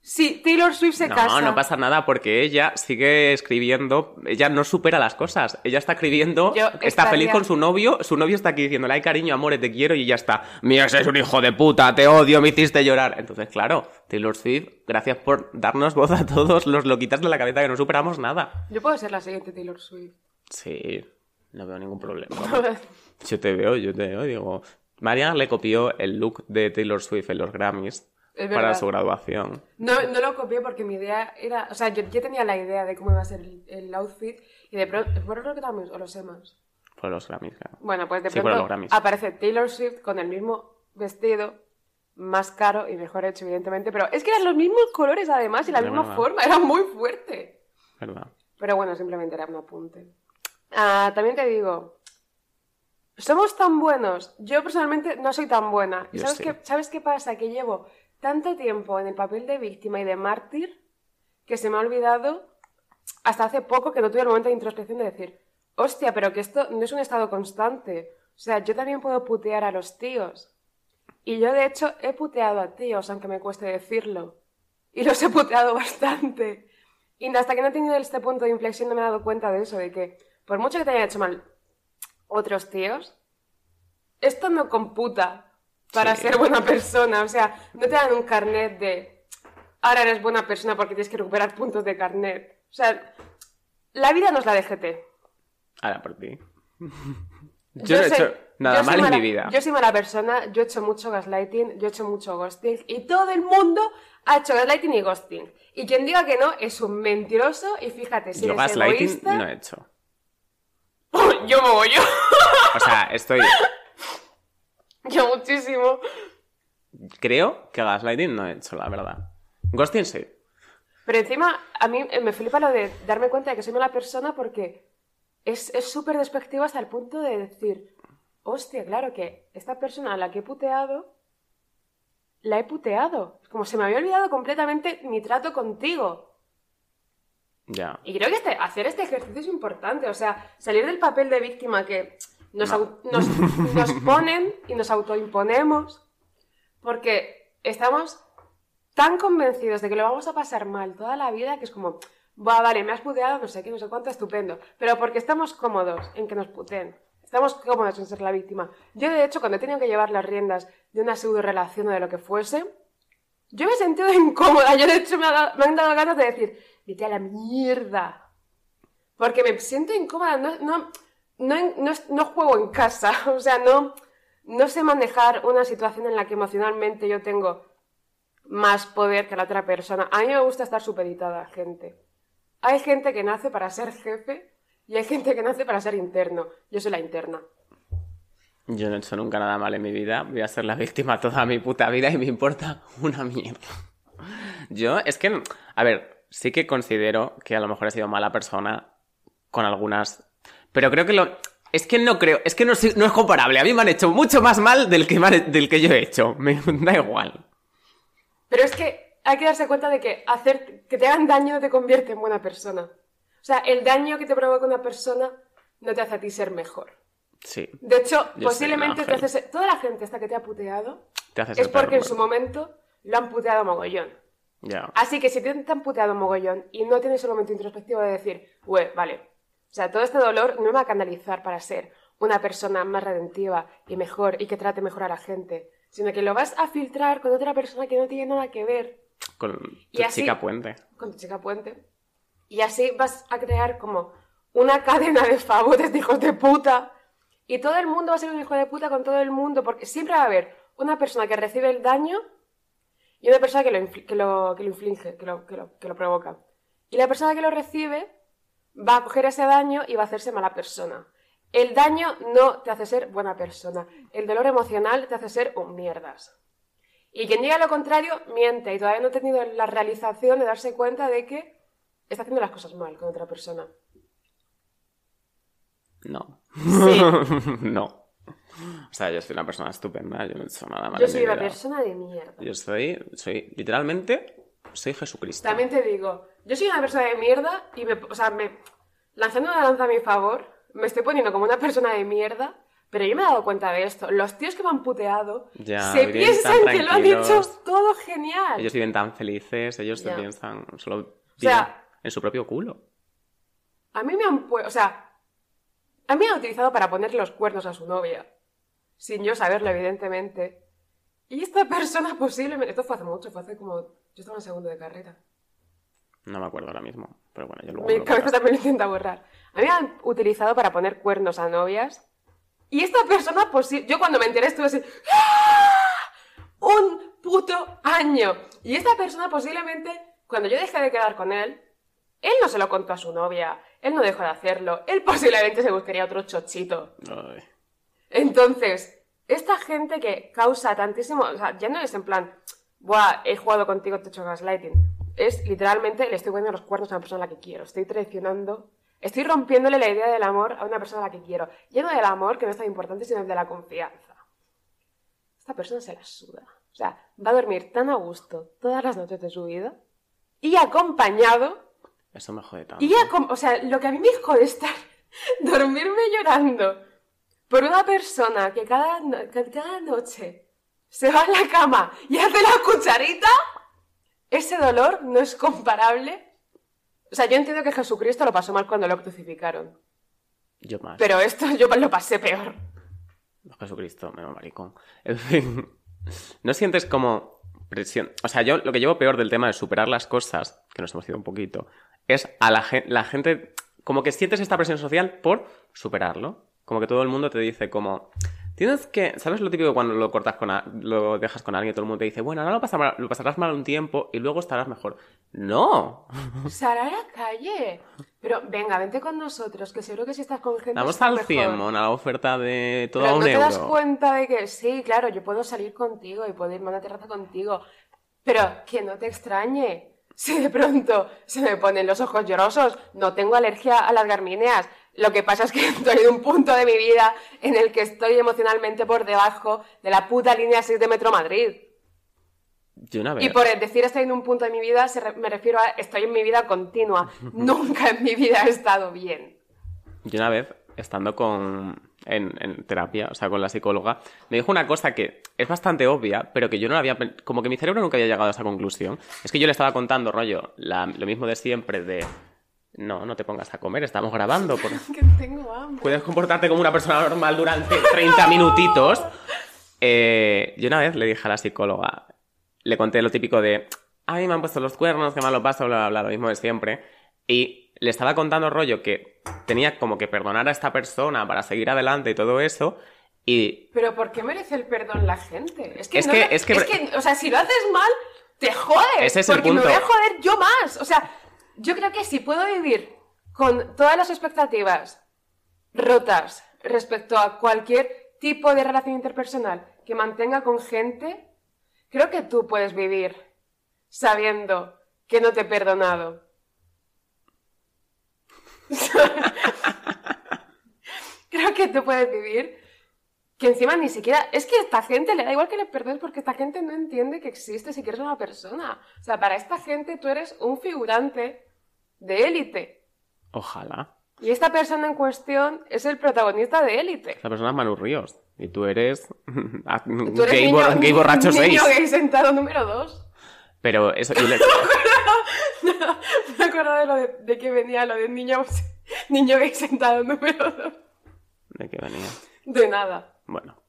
S3: si Taylor Swift se
S2: No,
S3: casa?
S2: no pasa nada porque ella sigue escribiendo, ella no supera las cosas, ella está escribiendo,
S3: Yo
S2: está
S3: estaría-
S2: feliz con su novio, su novio está aquí diciéndole, ay cariño, amores, te quiero y ya está, mi ex es un hijo de puta, te odio, me hiciste llorar. Entonces, claro, Taylor Swift, gracias por darnos voz a todos los loquitas de la cabeza que no superamos nada.
S3: Yo puedo ser la siguiente Taylor Swift.
S2: Sí, no veo ningún problema. Yo te veo, yo te veo, digo, Mariana le copió el look de Taylor Swift en los Grammys para su graduación.
S3: No, no lo copié porque mi idea era. O sea, yo, yo tenía la idea de cómo iba a ser el, el outfit y de pronto. ¿Fueron los Grammys o los Emas?
S2: Por los Grammys, claro.
S3: Bueno, pues de
S2: Sí, fueron
S3: pronto aparece Taylor Swift con el mismo vestido, más caro y mejor hecho, evidentemente. Pero es que eran los mismos colores además y la
S2: De
S3: misma
S2: verdad.
S3: forma, era muy fuerte.
S2: ¿Verdad?
S3: Pero bueno, simplemente era un apunte. Ah, también te digo, somos tan buenos. Yo personalmente no soy tan buena. ¿Y sabes,
S2: sí.
S3: qué, sabes qué pasa? Que llevo tanto tiempo en el papel de víctima y de mártir que se me ha olvidado hasta hace poco que no tuve el momento de introspección de decir, hostia, pero que esto no es un estado constante. O sea, yo también puedo putear a los tíos. Y yo, de hecho, he puteado a tíos, aunque me cueste decirlo. Y los he puteado bastante. Y hasta que no he tenido este punto de inflexión no me he dado cuenta de eso, de que por mucho que te hayan hecho mal otros tíos, esto no computa para
S2: Sí.
S3: ser buena persona. O sea, no te dan un carnet de ahora eres buena persona porque tienes que recuperar puntos de carnet. O sea, la vida no es la de GT.
S2: Ahora por ti. Yo, no he hecho nada mal en mi vida.
S3: Yo soy mala persona, yo he hecho mucho gaslighting, yo he hecho mucho ghosting y todo el mundo ha hecho gaslighting y ghosting. Y quien diga que no es un mentiroso y fíjate, si
S2: Yo gaslighting
S3: egoísta...
S2: no he hecho.
S3: yo me voy yo.
S2: O sea, estoy.
S3: Yo muchísimo.
S2: Creo que gaslighting no he hecho, la verdad. Ghosting sí.
S3: Pero encima, a mí eh, me flipa lo de darme cuenta de que soy mala persona porque es es súper despectivo hasta el punto de decir, hostia, claro que esta persona a la que he puteado, la he puteado. Es como se me había olvidado completamente mi trato contigo.
S2: Ya.
S3: Y creo que este- hacer este ejercicio es importante, o sea, salir del papel de víctima que nos, nos, nos ponen y nos autoimponemos porque estamos tan convencidos de que lo vamos a pasar mal toda la vida que es como, va, vale, me has puteado, no sé qué, no sé cuánto, estupendo, pero porque estamos cómodos en que nos puteen. Estamos cómodos en ser la víctima. Yo, de hecho, cuando he tenido que llevar las riendas de una pseudo relación o de lo que fuese, yo me he sentido incómoda. Yo, de hecho, me, ha dado- me han dado ganas de decir, vete a la mierda. Porque me siento incómoda. No, no, no, no, no juego en casa. O sea, no, no sé manejar una situación en la que emocionalmente yo tengo más poder que la otra persona. A mí me gusta estar supeditada gente. Hay gente que nace para ser jefe y hay gente que nace para ser interno. Yo soy la interna.
S2: Yo no he hecho nunca nada mal en mi vida. Voy a ser la víctima toda mi puta vida y me importa una mierda. Yo, es que, a ver, sí que considero que a lo mejor he sido mala persona con algunas. Pero creo que lo. Es que no creo, es que no, no es comparable. A mí me han hecho mucho más mal del que, han- del que yo he hecho. Me da igual.
S3: Pero es que hay que darse cuenta de que hacer que te hagan daño no te convierte en buena persona. O sea, el daño que te provoca una persona no te hace a ti ser mejor.
S2: Sí,
S3: De hecho,
S2: Yo
S3: posiblemente te hace ser... Toda la gente esta que te ha puteado
S2: te hace ser
S3: es porque en su momento lo han puteado mogollón.
S2: Ya.
S3: Así que si te te han puteado mogollón y no tienes el momento introspectivo de decir, güey, vale, o sea, todo este dolor no me va a canalizar para ser una persona más redentiva y mejor y que trate mejor a la gente, sino que lo vas a filtrar con otra persona que no tiene nada que ver
S2: Con
S3: Y
S2: tu
S3: así-
S2: chica puente.
S3: con tu chica puente. Y así vas a crear como una cadena de favores de hijos de puta. Y todo el mundo va a ser un hijo de puta con todo el mundo, porque siempre va a haber una persona que recibe el daño y una persona que lo, infli- que lo, que lo inflige, que lo, que, lo, que lo provoca. Y la persona que lo recibe va a coger ese daño y va a hacerse mala persona. El daño no te hace ser buena persona. El dolor emocional te hace ser un mierdas. Y quien diga lo contrario, miente y todavía no ha tenido la realización de darse cuenta de que está haciendo las cosas mal con otra persona.
S2: No.
S3: Sí,
S2: no. O sea, yo soy una persona estupenda, yo no he hecho nada mal
S3: yo soy una persona de mierda.
S2: Yo soy, soy, literalmente, soy Jesucristo.
S3: También te digo, yo soy una persona de mierda y me, o sea, me, lanzando una lanza a mi favor, me estoy poniendo como una persona de mierda, pero yo me he dado cuenta de esto. Los tíos que me han puteado
S2: Ya,
S3: se piensan que lo han hecho todo genial.
S2: Ellos viven tan felices, ellos se piensan, solo
S3: sea-
S2: viven en su propio culo.
S3: A mí me han o sea, a mí me han utilizado para poner los cuernos a su novia, sin yo saberlo, evidentemente. Y esta persona posiblemente, esto fue hace mucho, fue hace como, yo estaba en segundo de carrera.
S2: No me acuerdo ahora mismo, pero bueno, yo luego
S3: Mi cabeza también lo intenta borrar. A mí me han utilizado para poner cuernos a novias. Y esta persona, posi- yo cuando me enteré estuve así, ¡Ah! un puto año. Y esta persona posiblemente, cuando yo dejé de quedar con él, él no se lo contó a su novia, él no dejó de hacerlo, él posiblemente se buscaría otro chochito.
S2: Ay.
S3: Entonces, esta gente que causa tantísimo, o sea, ya no es en plan, buah, he jugado contigo, te he hecho gaslighting. Es literalmente, le estoy poniendo los cuernos a una persona a la que quiero. Estoy traicionando, estoy rompiéndole la idea del amor a una persona a la que quiero. Ya no del amor, que no es tan importante, sino de la confianza. Esta persona se la suda. O sea, va a dormir tan a gusto todas las noches de su vida y acompañado
S2: Eso me jode tanto.
S3: y o sea, lo que a mí me jode estar dormirme llorando por una persona que cada, no- cada noche se va a la cama y hace la cucharita, ese dolor no es comparable. O sea, yo entiendo que Jesucristo lo pasó mal cuando lo crucificaron,
S2: Yo más.
S3: pero esto yo lo pasé peor.
S2: Jesucristo, menos maricón. En fin. ¿No sientes como presión? O sea, yo lo que llevo peor del tema de superar las cosas, que nos hemos ido un poquito, es a la, gen- la gente. Como que sientes esta presión social por superarlo. Como que todo el mundo te dice como. Tienes que. ¿Sabes lo típico cuando lo cortas con a- lo dejas con alguien y todo el mundo te dice, bueno, ahora lo, pasar mal- lo pasarás mal un tiempo y luego estarás mejor? No.
S3: Sara a la calle. Pero venga, vente con nosotros, que seguro que si estás con gente...
S2: Vamos al
S3: mejor.
S2: 100, mona, la oferta de todo
S3: Pero
S2: a un
S3: no te
S2: euro.
S3: das cuenta de que sí, claro, yo puedo salir contigo y puedo irme a una terraza contigo, pero que no te extrañe. Si de pronto se me ponen los ojos llorosos, no tengo alergia a las garmíneas. Lo que pasa es que estoy en un punto de mi vida en el que estoy emocionalmente por debajo de la puta línea 6 de Metro Madrid.
S2: Yo una vez.
S3: Y por decir estoy en un punto de mi vida, me refiero a estoy en mi vida continua. Nunca en mi vida he estado bien.
S2: Yo una vez, estando con, en, en terapia, o sea, con la psicóloga, me dijo una cosa que es bastante obvia, pero que yo no la había... Como que mi cerebro nunca había llegado a esa conclusión. Es que yo le estaba contando, rollo, la- lo mismo de siempre de... No, no te pongas a comer, estamos grabando. por-
S3: Que tengo hambre.
S2: Puedes comportarte como una persona normal durante 30 minutitos. Eh, yo una vez le dije a la psicóloga, le conté lo típico de, ay, me han puesto los cuernos, qué mal lo paso, bla, bla, bla, lo mismo de siempre. Y le estaba contando rollo que tenía como que perdonar a esta persona para seguir adelante y todo eso. Y
S3: Pero ¿por qué merece el perdón la gente? Es que,
S2: Es
S3: no
S2: que-
S3: le-
S2: es que-
S3: o sea, si lo haces mal, te jodes.
S2: Ese es el
S3: porque me
S2: punto.
S3: voy a joder yo más. O sea, yo creo que si puedo vivir con todas las expectativas rotas respecto a cualquier tipo de relación interpersonal que mantenga con gente, creo que tú puedes vivir sabiendo que no te he perdonado. creo que tú puedes vivir que encima ni siquiera. Es que a esta gente le da igual que le perdones porque esta gente no entiende que existes y que eres una persona. O sea, para esta gente tú eres un figurante de élite.
S2: ojalá.
S3: Y esta persona en cuestión es el protagonista de élite.
S2: Esa persona es Manu Ríos. Y tú eres...
S3: Tú eres
S2: gay,
S3: niño,
S2: bor- gay borracho
S3: niño
S2: 6.
S3: gay sentado número 2.
S2: Pero eso... yo le-
S3: Me acuerdo de lo de, de que venía lo de niño, niño gay sentado número 2.
S2: ¿De qué venía?
S3: De nada.
S2: Bueno,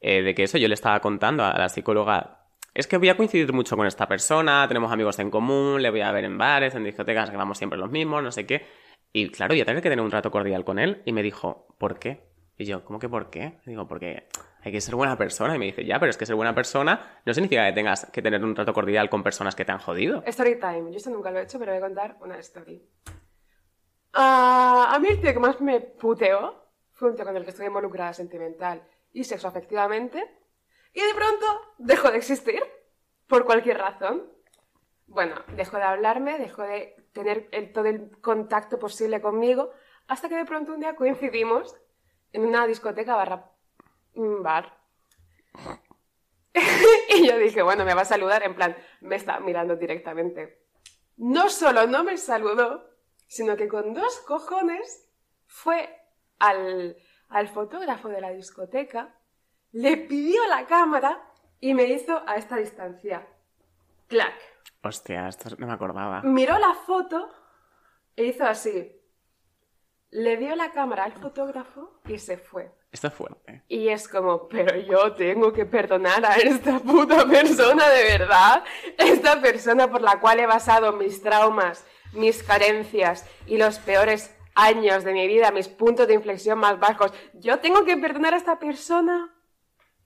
S2: eh, de que eso yo le estaba contando a la psicóloga. Es que voy a coincidir mucho con esta persona, tenemos amigos en común, le voy a ver en bares, en discotecas, que vamos siempre los mismos, no sé qué. Y claro, yo tengo que tener un trato cordial con él. Y me dijo, ¿por qué? Y yo, ¿cómo que por qué? Y digo, porque hay que ser buena persona. Y me dice, ya, pero es que ser buena persona no significa que tengas que tener un trato cordial con personas que te han jodido.
S3: Story time. Yo esto nunca lo he hecho, pero voy a contar una story. Ah, a mí el tío que más me puteó fue un tío con el que estuve involucrada sentimental y sexoafectivamente. Y de pronto dejó de existir. Por cualquier razón. Bueno, dejó de hablarme, dejó de tener todo el contacto posible conmigo. Hasta que de pronto un día coincidimos en una discoteca barra... mm, bar. y yo dije, bueno, me va a saludar, en plan, me está mirando directamente. No solo no me saludó, sino que con dos cojones fue al, al fotógrafo de la discoteca, le pidió la cámara y me hizo a esta distancia. Clac.
S2: Hostia, esto no me acordaba.
S3: Miró la foto e hizo así. Le dio la cámara al fotógrafo y se fue.
S2: Esto es fuerte.
S3: Y es como, pero yo tengo que perdonar a esta puta persona de verdad. Esta persona por la cual he basado mis traumas, mis carencias y los peores años de mi vida, mis puntos de inflexión más bajos. Yo tengo que perdonar a esta persona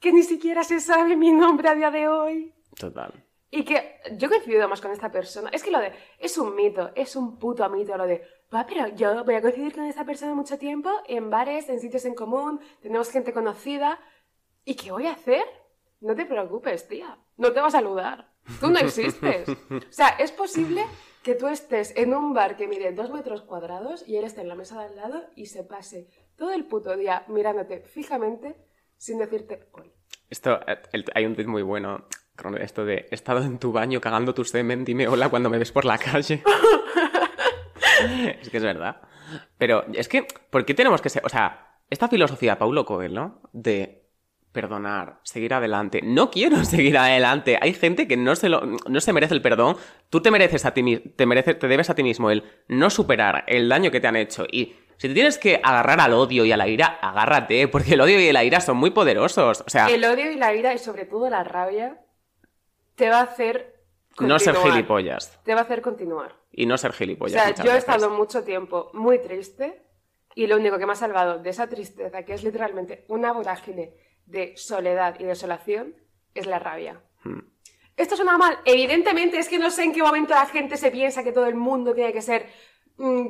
S3: que ni siquiera se sabe mi nombre a día de hoy.
S2: Total.
S3: Y que yo he coincidido más con esta persona. Es que lo de. Es un mito, es un puto mito lo de. Va, pero yo voy a coincidir con esta persona mucho tiempo, en bares, en sitios en común, tenemos gente conocida. ¿Y qué voy a hacer? No te preocupes, tía. No te va a saludar. Tú no existes. O sea, es posible que tú estés en un bar que mide dos metros cuadrados y él esté en la mesa de al lado y se pase todo el puto día mirándote fijamente sin decirte hola.
S2: Esto, eh, hay un tweet muy bueno. Esto de he estado en tu baño cagando tu semen, dime hola cuando me ves por la calle. es que es verdad. Pero es que, ¿por qué tenemos que ser.? O sea, esta filosofía Paulo Coelho de perdonar, seguir adelante. No quiero seguir adelante. Hay gente que no se, lo, no se merece el perdón. Tú te mereces a ti te mereces, te debes a ti mismo el no superar el daño que te han hecho. Y si te tienes que agarrar al odio y a la ira, agárrate, porque el odio y la ira son muy poderosos. O sea,
S3: El odio y la ira y sobre todo la rabia te va a hacer
S2: no ser
S3: continuar.
S2: gilipollas.
S3: Te va a hacer continuar.
S2: Y no ser
S3: O
S2: gilipollas.
S3: sea,
S2: muchas
S3: yo he
S2: veces.
S3: estado mucho tiempo muy triste y lo único que me ha salvado de esa tristeza, que es literalmente una vorágine de soledad y desolación, es la rabia.
S2: Hmm.
S3: Esto suena mal. Evidentemente es que no sé en qué momento la gente se piensa que todo el mundo tiene que ser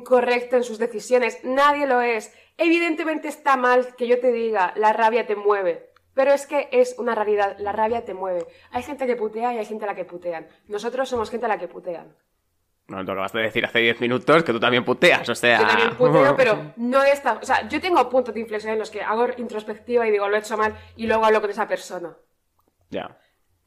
S3: correcto en sus decisiones. Nadie lo es. Evidentemente está mal que yo te diga, la rabia te mueve. Pero es que es una realidad, la rabia te mueve. Hay gente que putea y hay gente a la que putean. Nosotros somos gente a la que putean.
S2: No, lo que acabas de decir hace 10 minutos que tú también puteas, o sea...
S3: Yo también puteo, pero no esta. O sea, yo tengo puntos de inflexión en los que hago introspectiva y digo, lo he hecho mal, y luego hablo con esa persona.
S2: Ya.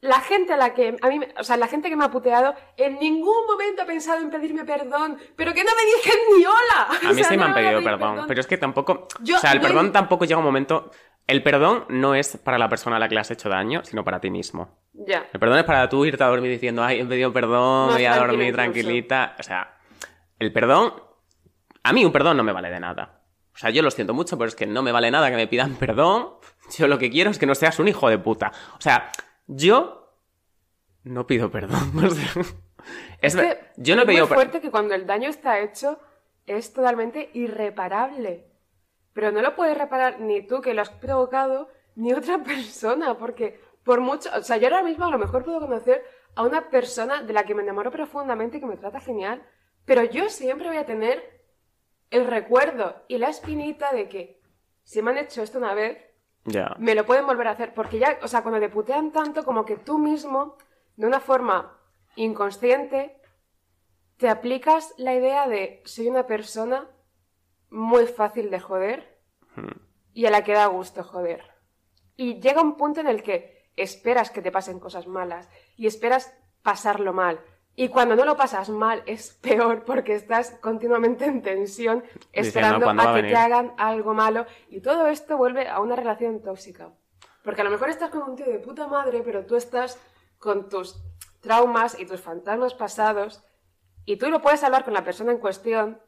S3: La gente a la que a mí, o sea, la gente que me ha puteado, en ningún momento ha pensado en pedirme perdón, pero que no me dijen ni hola.
S2: A mí sí me han pedido perdón, pero es que tampoco...
S3: Yo-
S2: o sea, el
S3: yo-
S2: perdón tampoco llega un momento... El perdón no es para la persona a la que le has hecho daño, sino para ti mismo.
S3: Ya.
S2: El perdón es para tú irte a dormir diciendo, ay, he pedido perdón,
S3: Más
S2: voy a dormir
S3: incluso.
S2: tranquilita. O sea, el perdón... A mí un perdón no me vale de nada. O sea, yo lo siento mucho, pero es que no me vale nada que me pidan perdón. Yo lo que quiero es que no seas un hijo de puta. O sea, yo no pido perdón. Es
S3: Es que
S2: yo no he
S3: es
S2: pedido
S3: muy
S2: perdón.
S3: fuerte que cuando el daño está hecho es totalmente irreparable. Pero no lo puedes reparar ni tú que lo has provocado, ni otra persona, porque por mucho... O sea, yo ahora mismo a lo mejor puedo conocer a una persona de la que me enamoro profundamente, que me trata genial, pero yo siempre voy a tener el recuerdo y la espinita de que si me han hecho esto una vez, Me lo pueden volver a hacer. Porque ya, o sea, cuando te putean tanto, como que tú mismo, de una forma inconsciente, te aplicas la idea de soy una persona muy fácil de joder y a la que da gusto joder. Y llega un punto en el que esperas que te pasen cosas malas y esperas pasarlo mal. Y cuando no lo pasas mal es peor porque estás continuamente en tensión esperando
S2: ¿cuándo va
S3: a
S2: a
S3: que
S2: venir?
S3: te hagan algo malo y todo esto vuelve a una relación tóxica. Porque a lo mejor estás con un tío de puta madre, pero tú estás con tus traumas y tus fantasmas pasados y tú lo puedes hablar con la persona en cuestión,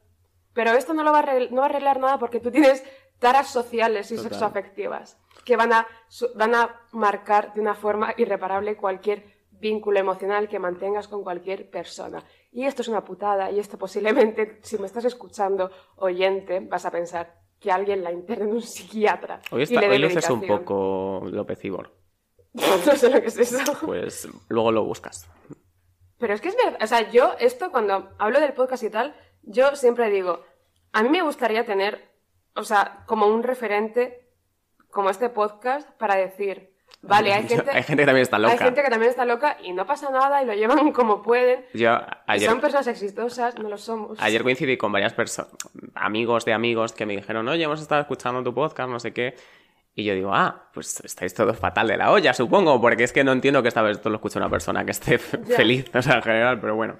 S3: pero esto no, lo va, a arregl- no va a arreglar nada porque tú tienes taras sociales y
S2: Total.
S3: sexoafectivas que van a, van a marcar de una forma irreparable cualquier vínculo emocional que mantengas con cualquier persona. Y esto es una putada y esto posiblemente, si me estás escuchando, oyente, vas a pensar que alguien la interne en un psiquiatra.
S2: Hoy,
S3: y
S2: está,
S3: le dé
S2: hoy luces un poco López Ibor.
S3: no sé lo que es eso.
S2: Pues luego lo buscas.
S3: Pero es que es verdad, o sea, yo esto cuando hablo del podcast y tal, yo siempre digo, a mí me gustaría tener, o sea, como un referente como este podcast para decir, vale, hay gente,
S2: Hay gente que también está loca.
S3: hay gente que también está loca y no pasa nada y lo llevan como pueden.
S2: Yo
S3: Y
S2: ayer,
S3: son personas exitosas, no lo somos.
S2: ayer coincidí con varias personas, amigos de amigos, que me dijeron, oye, hemos estado escuchando tu podcast, no sé qué. Y yo digo, ah, pues estáis todos fatal de la olla, supongo, porque es que no entiendo que esta vez esto lo escuche una persona que esté feliz, o sea, en general, pero bueno.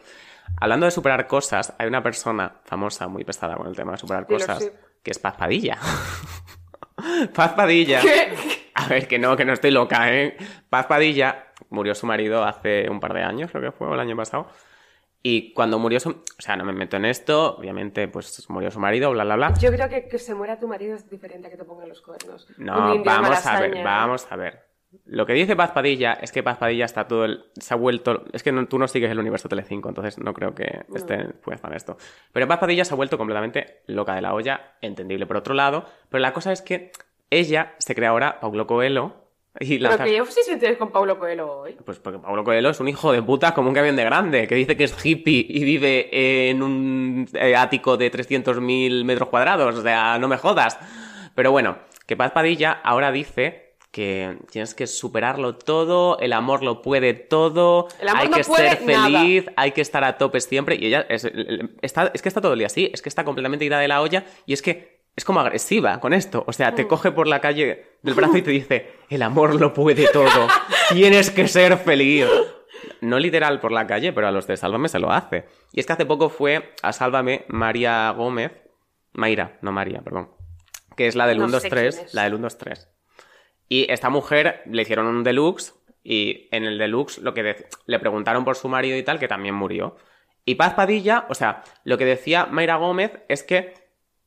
S2: Hablando de superar cosas, hay una persona famosa, muy pesada con el tema de superar cosas, que es Paz Padilla. Paz Padilla.
S3: ¿Qué?
S2: A ver, que no, que no estoy loca, ¿eh? Paz Padilla murió su marido hace un par de años, creo que fue, el año pasado. Y cuando murió su... O sea, no me meto en esto, obviamente, pues murió su marido, bla, bla, bla.
S3: Yo creo que que se muera tu marido es diferente a que te pongan los cuernos.
S2: No, vamos a ver, vamos a ver. Lo que dice Paz Padilla es que Paz Padilla está todo el... Se ha vuelto... Es que no- tú no sigues el universo Telecinco, entonces no creo que esté pues en esto. Pero Paz Padilla se ha vuelto completamente loca de la olla, entendible por otro lado. Pero la cosa es que ella se crea ahora Paulo Coelho y
S3: Pero
S2: lanza...
S3: que yo sí sientes con Paulo Coelho hoy.
S2: Pues porque Pablo Coelho es un hijo de puta como un camión de grande, que dice que es hippie y vive en un eh, ático de 300.000 metros cuadrados, o sea, no me jodas. Pero bueno, que Paz Padilla ahora dice que tienes que superarlo todo, el amor lo puede todo,
S3: El amor
S2: hay
S3: no
S2: que
S3: puede
S2: ser
S3: nada.
S2: feliz, hay que estar a tope siempre. Y ella es, está, es que está todo el día así, es que está completamente ida de la olla y es que es como agresiva con esto. O sea, te
S3: Mm.
S2: coge por la calle del brazo y te dice, el amor lo puede todo, tienes que ser feliz. No literal por la calle, pero a los de Sálvame se lo hace. Y es que hace poco fue a Sálvame María Gómez, Mayra, no María, perdón, que es la del
S3: No
S2: 1, 2,
S3: sé
S2: 3,
S3: quién es.
S2: la del 1, 2, 3. Y esta mujer le hicieron un deluxe y en el deluxe lo que de- le preguntaron por su marido y tal, que también murió. Y Paz Padilla, o sea, lo que decía Mayra Gómez es que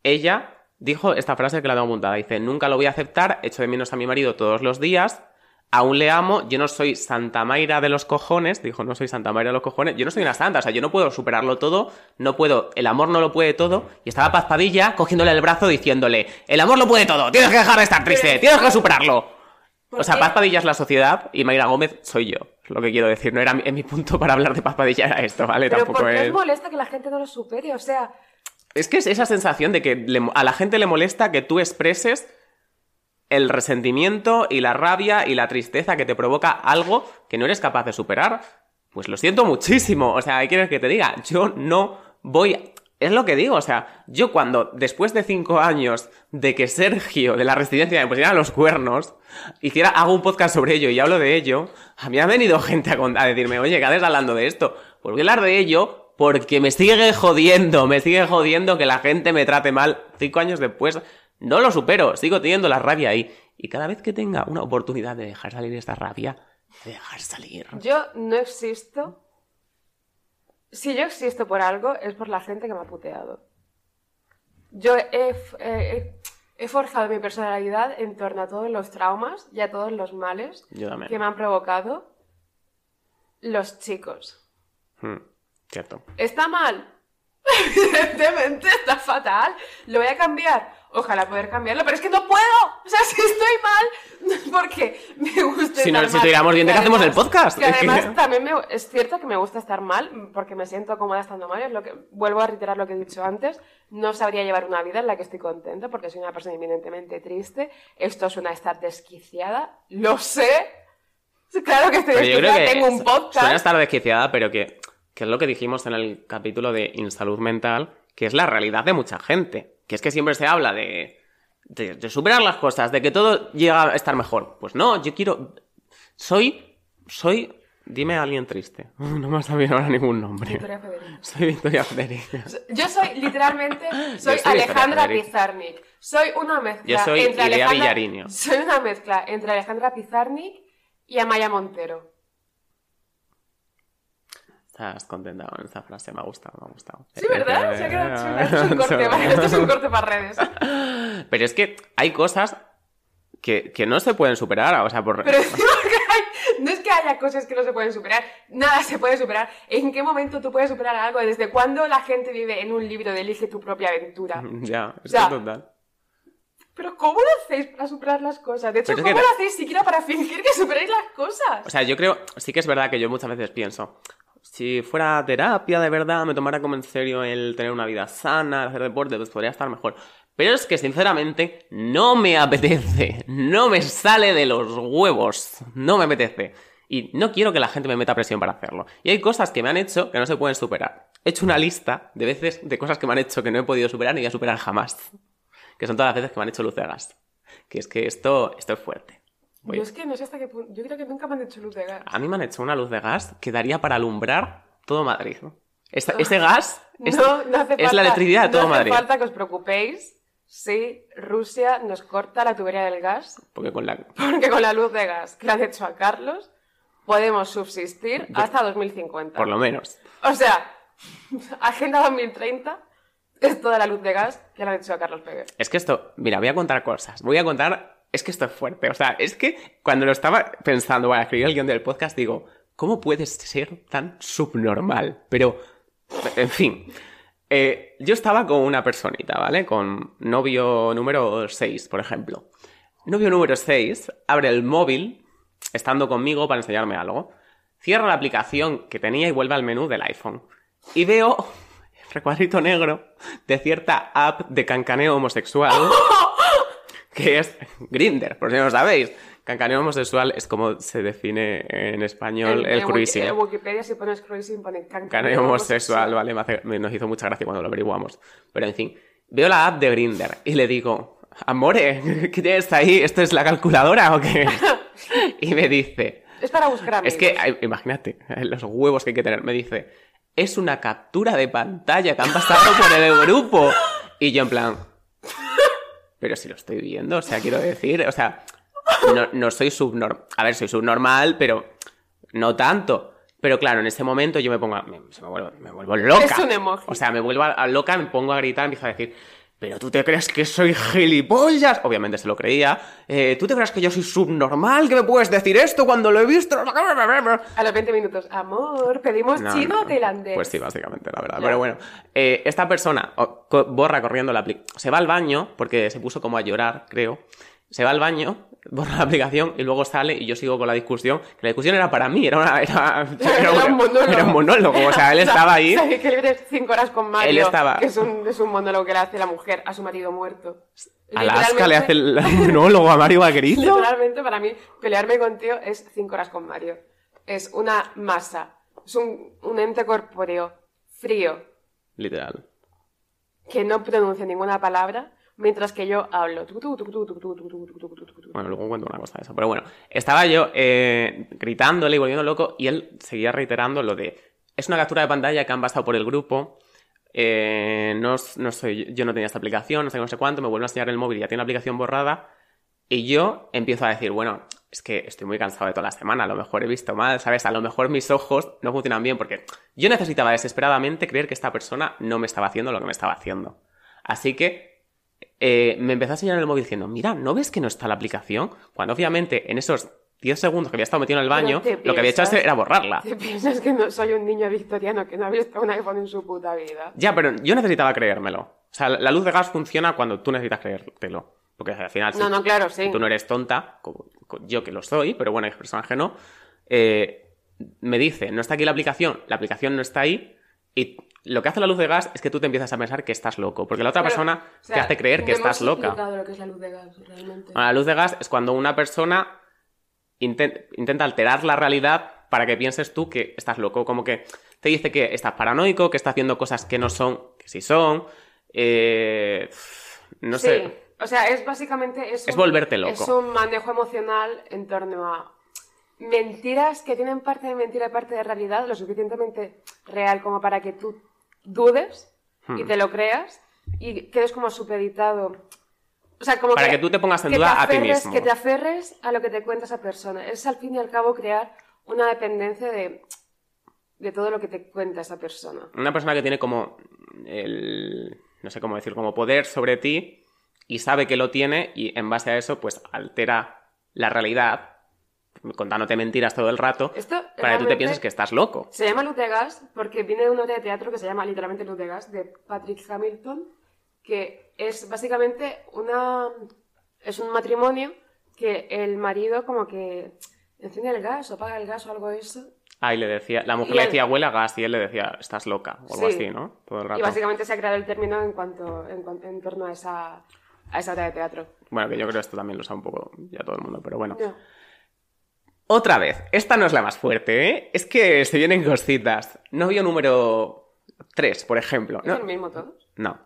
S2: ella dijo esta frase que la tengo apuntada. Dice, nunca lo voy a aceptar, echo de menos a mi marido todos los días, aún le amo, yo no soy Santa Mayra de los cojones, dijo, no soy Santa Mayra de los cojones, yo no soy una santa, o sea, yo no puedo superarlo todo, no puedo, el amor no lo puede todo, y estaba Paz Padilla cogiéndole el brazo diciéndole, el amor lo puede todo, tienes que dejar de estar triste, tienes que superarlo. O sea? Paz Padilla es la sociedad y Mayra Gómez soy yo, es lo que quiero decir, no era mi, en mi punto para hablar de Paz Padilla era esto, ¿vale?
S3: Pero
S2: Tampoco
S3: ¿por qué
S2: es...
S3: os molesta que la gente no lo supere? O sea,
S2: Es que es esa sensación de que a la gente le molesta que tú expreses el resentimiento y la rabia y la tristeza que te provoca algo que no eres capaz de superar. Pues lo siento muchísimo. O sea, ¿qué quieres que te diga? Yo no voy. Es lo que digo, o sea, yo cuando, después de cinco años de que Sergio de la residencia me pusiera los cuernos, hiciera, hago un podcast sobre ello y hablo de ello, a mí ha venido gente a, a decirme, oye, ¿qué haces hablando de esto? Pues voy a hablar de ello porque me sigue jodiendo, me sigue jodiendo que la gente me trate mal cinco años después. No lo supero, sigo teniendo la rabia ahí. Y cada vez que tenga una oportunidad de dejar salir esta rabia, de dejar salir.
S3: Yo no existo. Si yo existo por algo, es por la gente que me ha puteado. Yo he, f- he- forjado mi personalidad en torno a todos los traumas y a todos los males que me han provocado los chicos.
S2: Hmm, cierto.
S3: ¿Está mal? Evidentemente está fatal. ¿Lo voy a cambiar? Ojalá poder cambiarlo, pero es que no puedo. O sea, si estoy mal, porque me gusta
S2: Si no-
S3: estar
S2: si
S3: mal.
S2: tuviéramos bien, ¿de qué hacemos el
S3: además-
S2: podcast?
S3: Que
S2: Es
S3: además también me- es cierto que me gusta estar mal, porque me siento cómoda estando mal. Es lo que, vuelvo a reiterar lo que he dicho antes. No sabría llevar una vida en la que estoy contenta, porque soy una persona eminentemente triste. Esto suena a estar desquiciada. Lo sé. Claro que estoy desquiciada. Tengo un podcast.
S2: suena estar desquiciada, pero que, que es lo que dijimos en el capítulo de Insalud Mental, que es la realidad de mucha gente. Que es que siempre se habla de, de, de superar las cosas, de que todo llega a estar mejor. Pues no, yo quiero... Soy... Soy... Dime a alguien triste. No me ha salido ahora ningún nombre.
S3: Victoria Federica.
S2: Soy Victoria Federica.
S3: Yo soy literalmente, soy
S2: soy
S3: Alejandra. Pizarnik. Soy una mezcla
S2: Yo soy
S3: entre Alejandra, soy una mezcla entre Alejandra Pizarnik y Amaya Montero.
S2: Estás contenta con esta frase, me ha gustado, me ha gustado.
S3: Sí, ¿verdad? Se ha quedado chula. Esto es un corte, ¿vale? Esto es un corte para redes.
S2: Pero es que hay cosas que, que no se pueden superar, o sea, por...
S3: Pero encima que hay- no es que haya cosas que no se pueden superar, nada se puede superar. ¿En qué momento tú puedes superar algo? ¿Desde cuándo la gente vive en un libro de Elige tu propia aventura?
S2: Ya, es total.
S3: Pero ¿cómo lo hacéis para superar las cosas? De hecho,
S2: es que
S3: ¿cómo lo hacéis siquiera para fingir que superáis las cosas?
S2: O sea, yo creo, sí que es verdad que yo muchas veces pienso, si fuera terapia de verdad, me tomara como en serio el tener una vida sana, hacer deporte, pues podría estar mejor. Pero es que sinceramente no me apetece, no me sale de los huevos, no me apetece. Y no quiero que la gente me meta presión para hacerlo. Y hay cosas que me han hecho que no se pueden superar. He hecho una lista de veces de cosas que me han hecho que no he podido superar ni voy a superar jamás. Que son todas las veces que me han hecho luz de gas. Que es que esto, esto es fuerte. Voy-
S3: Yo es que no sé hasta qué punto. Yo creo que nunca me han hecho luz de gas.
S2: a mí me han hecho una luz de gas que daría para alumbrar todo Madrid. ese gas es,
S3: no, no hace
S2: es
S3: falta,
S2: la electricidad de todo
S3: no hace
S2: Madrid.
S3: falta que os preocupéis si Rusia nos corta la tubería del gas,
S2: Porque con la...
S3: porque con la luz de gas que le han hecho a Carlos, podemos subsistir hasta 2050.
S2: Por lo menos.
S3: O sea, Agenda 2030 es toda la luz de gas que le han hecho a Carlos Peguer.
S2: Es que esto... Mira, voy a contar cosas. Voy a contar... Es que esto es fuerte. O sea, es que cuando lo estaba pensando para escribir el guion del podcast, digo, ¿cómo puedes ser tan subnormal? Pero, en fin... Eh, yo estaba con una personita, ¿vale? Con novio número 6, por ejemplo. Novio número 6 abre el móvil, estando conmigo para enseñarme algo. Cierra la aplicación que tenía y vuelve al menú del iPhone. Y veo el recuadrito negro de cierta app de cancaneo homosexual que es Grinder, por si no lo sabéis. Cancaneo homosexual es como se define en español
S3: En-
S2: el
S3: en
S2: cruising.
S3: En Wikipedia si pones cruising ponen cancaneo
S2: Caneo homosexual, vale, me hace- me- nos hizo mucha gracia cuando lo averiguamos. Pero en fin, veo la app de Grinder y le digo, Amore, ¿qué tienes ahí? ¿Esto es la calculadora o qué? y me dice,
S3: Es para buscar amigos.
S2: es que, imagínate, eh, los huevos que hay que tener. Me dice, es una captura de pantalla que han pasado por el grupo. Y yo en plan, pero si lo estoy viendo, o sea, quiero decir, o sea, no, no soy subnormal. A ver, soy subnormal, pero no tanto. Pero claro, en ese momento yo me pongo, a- me, vuelvo, me vuelvo loca.
S3: Es un emoji.
S2: O sea, me vuelvo a, a loca, me pongo a gritar, empiezo a decir, pero tú te crees que soy gilipollas. Obviamente se lo creía. Eh, ¿Tú te crees que yo soy subnormal? ¿Que me puedes decir esto cuando lo he visto?
S3: A los 20 minutos, amor, pedimos
S2: No,
S3: chino
S2: no.
S3: tailandés.
S2: Pues sí, básicamente, la verdad. Pero bueno, eh, esta persona o- co- borra corriendo la aplicación. Se va al baño, porque se puso como a llorar, creo. Se va al baño, borra la aplicación y luego sale y yo sigo con la discusión. Que la discusión era para mí, era, una, era,
S3: Era un monólogo.
S2: era un monólogo. O sea, él estaba ahí.
S3: ¿Sabes que libres 5 horas con Mario?
S2: Él estaba-
S3: Que es un, es un monólogo que le hace la mujer a su marido muerto.
S2: Alaska le hace el monólogo a Mario Vaquerizo.
S3: Literalmente, para mí, pelearme contigo es 5 horas con Mario. Es una masa Es un, un ente corpóreo frío
S2: Literal.
S3: que no pronuncia ninguna palabra mientras que yo hablo.
S2: Bueno, luego cuento una cosa de eso. Pero bueno, estaba yo eh, gritándole y volviendo loco y él seguía reiterando lo de... Es una captura de pantalla que han pasado por el grupo. eh, no, no soy, yo no tenía esta aplicación, no sé, no sé cuánto, me vuelven a enseñar el móvil y ya tiene la aplicación borrada. Y yo empiezo a decir, bueno, es que estoy muy cansado de toda la semana, a lo mejor he visto mal, ¿sabes? A lo mejor mis ojos no funcionan bien porque yo necesitaba desesperadamente creer que esta persona no me estaba haciendo lo que me estaba haciendo. Así que eh, me empezó a enseñar en el móvil diciendo, mira, ¿no ves que no está la aplicación? Cuando obviamente en esos 10 segundos que había estado metido en el baño, lo que había hecho era borrarla.
S3: ¿Te piensas que no soy un niño victoriano que no ha visto un iPhone en su puta vida?
S2: Ya, pero yo necesitaba creérmelo. O sea, la luz de gas funciona cuando tú necesitas creértelo. Porque al final, si,
S3: No, no, claro, sí.
S2: si tú no eres tonta, como, yo que lo soy, pero bueno, hay personas que no, eh, me dice, no está aquí la aplicación, la aplicación no está ahí, y lo que hace la luz de gas es que tú te empiezas a pensar que estás loco, porque la otra
S3: Pero,
S2: persona
S3: o sea,
S2: te hace creer que estás loca.
S3: lo que es la luz de gas, realmente.
S2: La luz de gas es cuando una persona inten- intenta alterar la realidad para que pienses tú que estás loco. Como que te dice que estás paranoico, que está haciendo cosas que no son, que sí son. eh, no
S3: sí,
S2: sé.
S3: o sea, es básicamente... Es,
S2: Es
S3: un-
S2: volverte loco.
S3: Es un manejo emocional en torno a mentiras que tienen parte de mentira y parte de realidad, lo suficientemente real como para que tú dudes
S2: Hmm.
S3: y te lo creas y quedes como supeditado. O sea, como
S2: Para que tú te pongas en duda a ti mismo.
S3: Que te aferres a lo que te cuenta esa persona. Es al fin y al cabo crear una dependencia de, de todo lo que te cuenta esa persona.
S2: Una persona que tiene como el. No sé cómo decir, como poder sobre ti y sabe que lo tiene y en base a eso, pues altera la realidad contándote mentiras todo el rato
S3: Esto
S2: para que tú te pienses que estás loco.
S3: Se llama Luz de Gas porque viene de una obra de teatro que se llama literalmente Luz de Gas de Patrick Hamilton, que es básicamente una es un matrimonio que el marido como que enciende el gas o apaga el gas o algo de eso
S2: Ah, y le decía, la mujer
S3: Y
S2: le decía huele a gas y él le decía estás loca o algo
S3: Sí.
S2: así, ¿no? Todo el
S3: y
S2: rato.
S3: básicamente se ha creado el término en cuanto en, en torno a esa a esa obra de teatro.
S2: Bueno, que yo creo que esto también lo sabe un poco ya todo el mundo, pero bueno.
S3: No.
S2: Otra vez, esta no es la más fuerte, ¿eh? Es que se vienen cositas. Novio número 3, por ejemplo.
S3: ¿Es
S2: No,
S3: el mismo todos?
S2: no.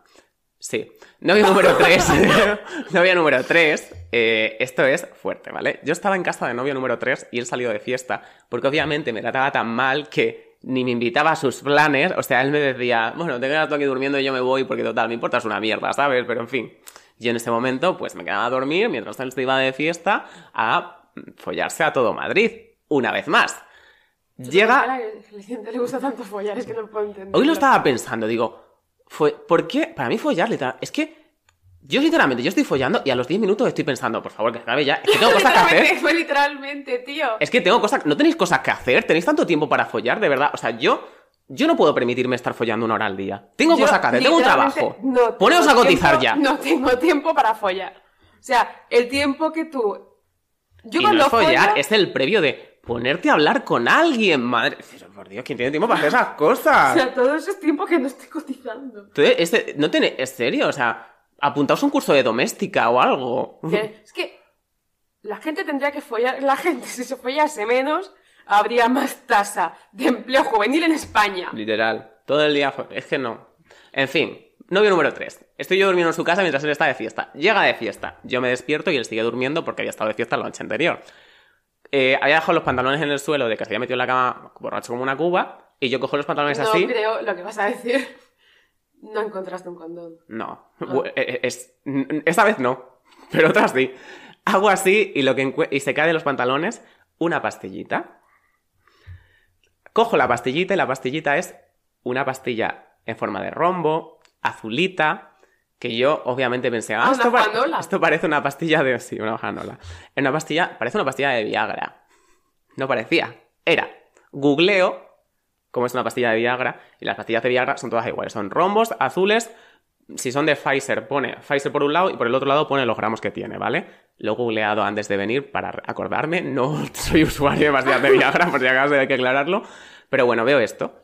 S2: Sí. Novio número 3. novio número 3. esto es fuerte, ¿vale? Yo estaba en casa de novio número 3 y él salió de fiesta porque obviamente me trataba tan mal que ni me invitaba a sus planes. O sea, él me decía, bueno, te quedas tú aquí durmiendo y yo me voy porque total, me importa es una mierda, ¿sabes? Pero en fin. Yo en ese momento pues me quedaba a dormir mientras él se iba de fiesta a follarse a todo Madrid. Una vez más. Llega...
S3: La le gusta tanto follar, es que no puedo entender.
S2: Hoy lo estaba pensando, digo, fue, ¿por qué? Para mí follar, literal, es que yo sinceramente, yo estoy follando y a los 10 minutos estoy pensando, por favor, que acabe ya, es que tengo cosas que hacer.
S3: Fue literalmente, tío.
S2: Es que tengo cosas, no tenéis cosas que hacer, tenéis tanto tiempo para follar, de verdad, o sea, yo... Yo no puedo permitirme estar follando una hora al día. Tengo
S3: Yo,
S2: cosas que hacer, tengo un trabajo.
S3: no
S2: Poneos a cotizar
S3: tiempo-
S2: ya.
S3: No tengo tiempo para follar. O sea, el tiempo que tú. Yo
S2: y
S3: cuando
S2: no es follar,
S3: follo-
S2: es el previo de ponerte a hablar con alguien, madre. Pero, por Dios, ¿quién tiene tiempo para hacer esas cosas?
S3: O sea, todo ese tiempo que no estoy cotizando.
S2: Entonces, este- no tiene, es serio, o sea, apuntaos un curso de doméstica o algo.
S3: Es que la gente tendría que follar. La gente, si se follase menos, habría más tasa de empleo juvenil en España.
S2: Literal. Todo el día. Es que no. En fin, novio número 3. Estoy yo durmiendo en su casa mientras él está de fiesta. Llega de fiesta. Yo me despierto y él sigue durmiendo porque había estado de fiesta la noche anterior. Eh, había dejado los pantalones en el suelo de que se había metido en la cama borracho como una cuba. Y yo cojo los pantalones
S3: No
S2: así.
S3: creo lo que vas a decir. No encontraste un condón.
S2: No. Bu- eh, Es, n- esta vez no. Pero otras sí. Hago así y, lo que y se cae de los pantalones una pastillita. Cojo la pastillita y la pastillita es una pastilla en forma de rombo, azulita, que yo obviamente pensé, ah,
S3: Ah,
S2: esto, pa- parece una pastilla de... Sí, una hojanola. Una pastilla, parece una pastilla de Viagra. No parecía. Era. Googleo cómo es una pastilla de Viagra y las pastillas de Viagra son todas iguales. Son rombos, azules. Si son de Pfizer, pone Pfizer por un lado y por el otro lado pone los gramos que tiene, ¿vale? Lo he googleado antes de venir para acordarme. No soy usuario de pastillas de Viagra, por si acaso hay que aclararlo. Pero bueno, veo esto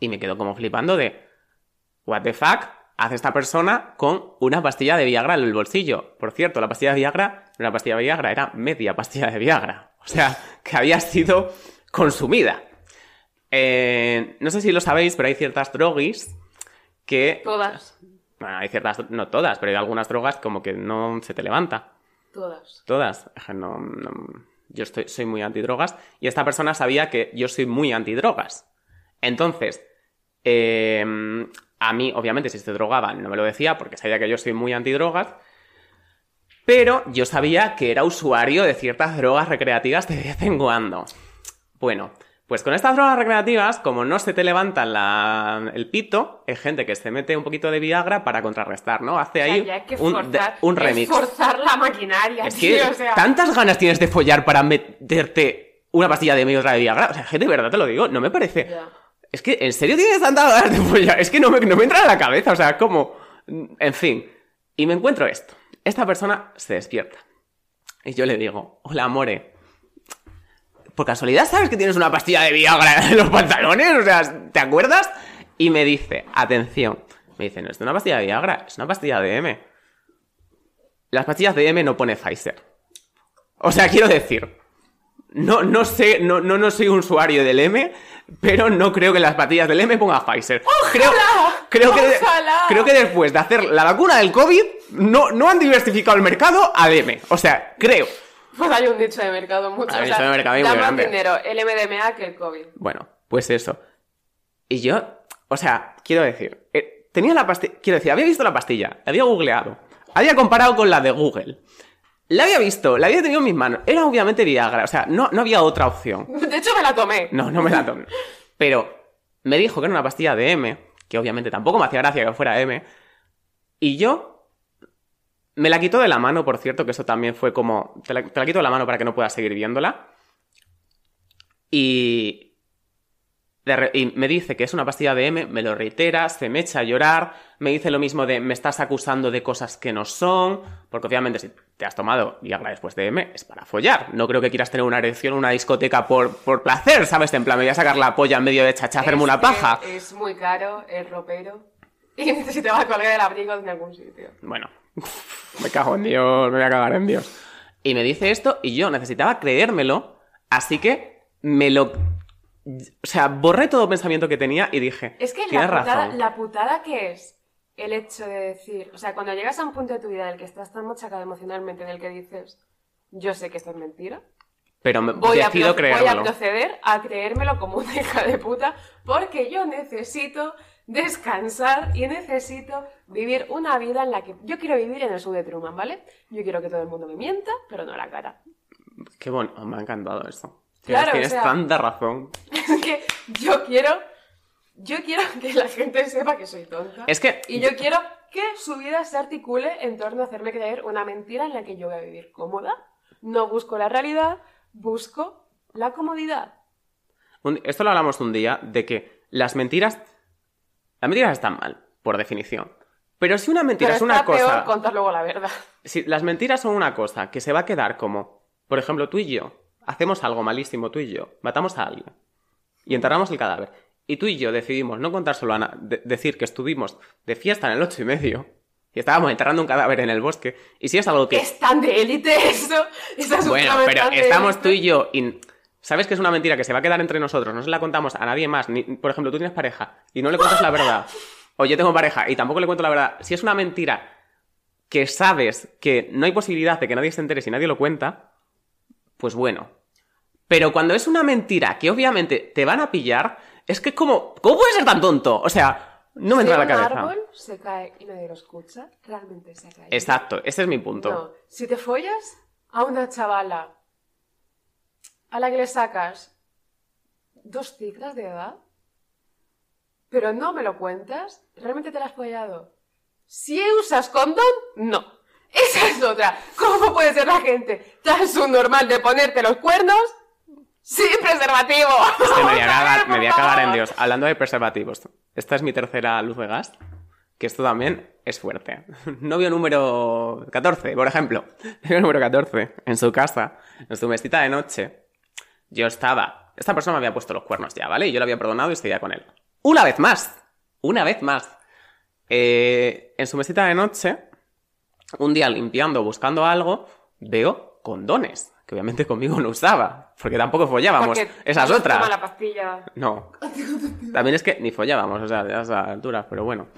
S2: y me quedo como flipando de what the fuck hace esta persona con una pastilla de Viagra en el bolsillo. Por cierto, la pastilla de Viagra no era una pastilla de Viagra, era media pastilla de Viagra. O sea, que había sido consumida. Eh, no sé si lo sabéis, pero hay ciertas droguis que...
S3: Todas.
S2: Bueno, hay ciertas, no todas, pero hay algunas drogas como que no se te levanta.
S3: Todas.
S2: Todas. No, no- yo estoy, soy muy antidrogas y esta persona sabía que yo soy muy antidrogas. Entonces, eh, a mí, obviamente, si se drogaba, no me lo decía porque sabía que yo soy muy antidrogas. Pero yo sabía que era usuario de ciertas drogas recreativas de vez en cuando. Bueno, pues con estas drogas recreativas, como no se te levantan la- el pito, hay gente que se mete un poquito de Viagra para contrarrestar, ¿no? Hace
S3: O sea,
S2: ahí
S3: hay que
S2: un,
S3: forzar,
S2: de- un
S3: es
S2: remix.
S3: forzar la maquinaria,
S2: Es
S3: tío,
S2: que
S3: o sea...
S2: tantas ganas tienes de follar para meterte una pastilla de medio otra de Viagra. O sea, gente, de verdad te lo digo, no me parece. Es que, ¿en serio tienes tantas ganas de follar? Es que no me, no me entra en la cabeza, o sea, como. En fin. Y me encuentro esto. Esta persona se despierta. Y yo le digo, hola, amore. ¿Por casualidad sabes que tienes una pastilla de Viagra en los pantalones? O sea, ¿te acuerdas? Y me dice, atención. Me dice, no es una pastilla de Viagra, es una pastilla de M. Las pastillas de M no pone Pfizer. O sea, quiero decir, no, no sé, no, no, no soy un usuario del M, pero no creo que las pastillas del M ponga Pfizer. Creo, creo, que,
S3: ¡Ojalá!
S2: creo que después de hacer la vacuna del COVID, no, no han diversificado el mercado al M. O sea, creo.
S3: Pues hay un nicho de mercado mucho.
S2: Hay un
S3: o sea,
S2: nicho de mercado muy
S3: da más
S2: grande.
S3: dinero el MDMA que el COVID.
S2: Bueno, pues eso. Y yo, o sea, quiero decir, eh, tenía la pastilla, quiero decir, había visto la pastilla, la había googleado, había comparado con la de Google. La había visto, la había tenido en mis manos. Era obviamente Viagra, o sea, no, no había otra opción.
S3: De hecho, me la tomé.
S2: No, no me la tomé. Pero me dijo que era una pastilla de M, que obviamente tampoco me hacía gracia que fuera M. Y yo me la quitó de la mano, por cierto, que eso también fue como. Te la, te la quito de la mano para que no puedas seguir viéndola. Y. y me dice que es una pastilla de M, me lo reitera, se me echa a llorar, me dice lo mismo de me estás acusando de cosas que no son, porque obviamente si te has tomado Viagra después de M es para follar. No creo que quieras tener una erección en una discoteca por, por placer, ¿sabes? En plan, me voy a sacar la polla en medio de chacha a hacerme una paja.
S3: Es muy caro, es ropero. Y necesitaba colgar el abrigo en algún sitio.
S2: Bueno, me cago en Dios, me voy a cagar en Dios. Y me dice esto y yo necesitaba creérmelo, así que me lo... O sea, borré todo pensamiento que tenía y dije,
S3: Es que
S2: tienes
S3: la putada,
S2: razón.
S3: la putada que es el hecho de decir, o sea, cuando llegas a un punto de tu vida en el que estás tan machacado emocionalmente, en el que dices, yo sé que esto es mentira,
S2: Pero me-
S3: voy, a, voy a proceder a creérmelo como una hija de puta, porque yo necesito descansar y necesito vivir una vida en la que yo quiero vivir en el sur de Truman, ¿vale? Yo quiero que todo el mundo me mienta, pero no la cara.
S2: Qué bueno, me ha encantado eso.
S3: Claro,
S2: tienes
S3: o sea-
S2: tanta razón.
S3: Es que yo quiero, yo quiero que la gente sepa que soy tonta.
S2: Es que
S3: Y yo quiero que su vida se articule en torno a hacerme creer una mentira en la que yo voy a vivir cómoda. No busco la realidad, busco la comodidad.
S2: Esto lo hablamos un día de que las mentiras. Las mentiras están mal, por definición. Pero si una mentira
S3: Pero
S2: es una
S3: está peor
S2: cosa.
S3: contar luego la verdad.
S2: Si las mentiras son una cosa que se va a quedar como. Por ejemplo, tú y yo. Hacemos algo malísimo, tú y yo. Matamos a alguien. Y enterramos el cadáver. Y tú y yo decidimos no contárselo a na- de- decir que estuvimos de fiesta en el ocho y medio. Y estábamos enterrando un cadáver en el bosque. Y si es algo que.
S3: Es tan de élite eso. Esa es
S2: Bueno, pero estamos tú y yo y sabes que es una mentira que se va a quedar entre nosotros, no se la contamos a nadie más. Ni, por ejemplo, tú tienes pareja y no le cuentas la verdad. O yo tengo pareja y tampoco le cuento la verdad. Si es una mentira que sabes que no hay posibilidad de que nadie se entere si nadie lo cuenta, pues bueno. Pero cuando es una mentira que obviamente te van a pillar, es que como... ¿Cómo puedes ser tan tonto? O sea, no me
S3: Si
S2: entra en la cabeza.
S3: árbol se cae y nadie lo escucha, realmente se caído.
S2: Exacto, ese es mi punto.
S3: No, si te follas a una chavala a la que le sacas dos cifras de edad, pero no me lo cuentas, realmente te la has follado. Si usas condón, no. Esa es otra. ¿Cómo puede ser la gente tan subnormal de ponerte los cuernos sin preservativo?
S2: Es que me voy a cagar, me voy a cagar en. Dios. Hablando de preservativos, esta es mi tercera luz de gas, que esto también es fuerte. Novio número 14, por ejemplo. Novio número 14, en su casa, en su mesita de noche. Yo estaba... Esta persona me había puesto los cuernos ya, ¿vale? Y yo lo había perdonado y seguía con él. Una vez más. Una vez más. Eh, en su mesita de noche, un día limpiando, buscando algo, veo condones. que obviamente conmigo no usaba, porque tampoco follábamos.
S3: Porque
S2: Esa es otra.
S3: Toma la pastilla.
S2: No. También es que ni follábamos, o sea, de esas alturas, pero bueno.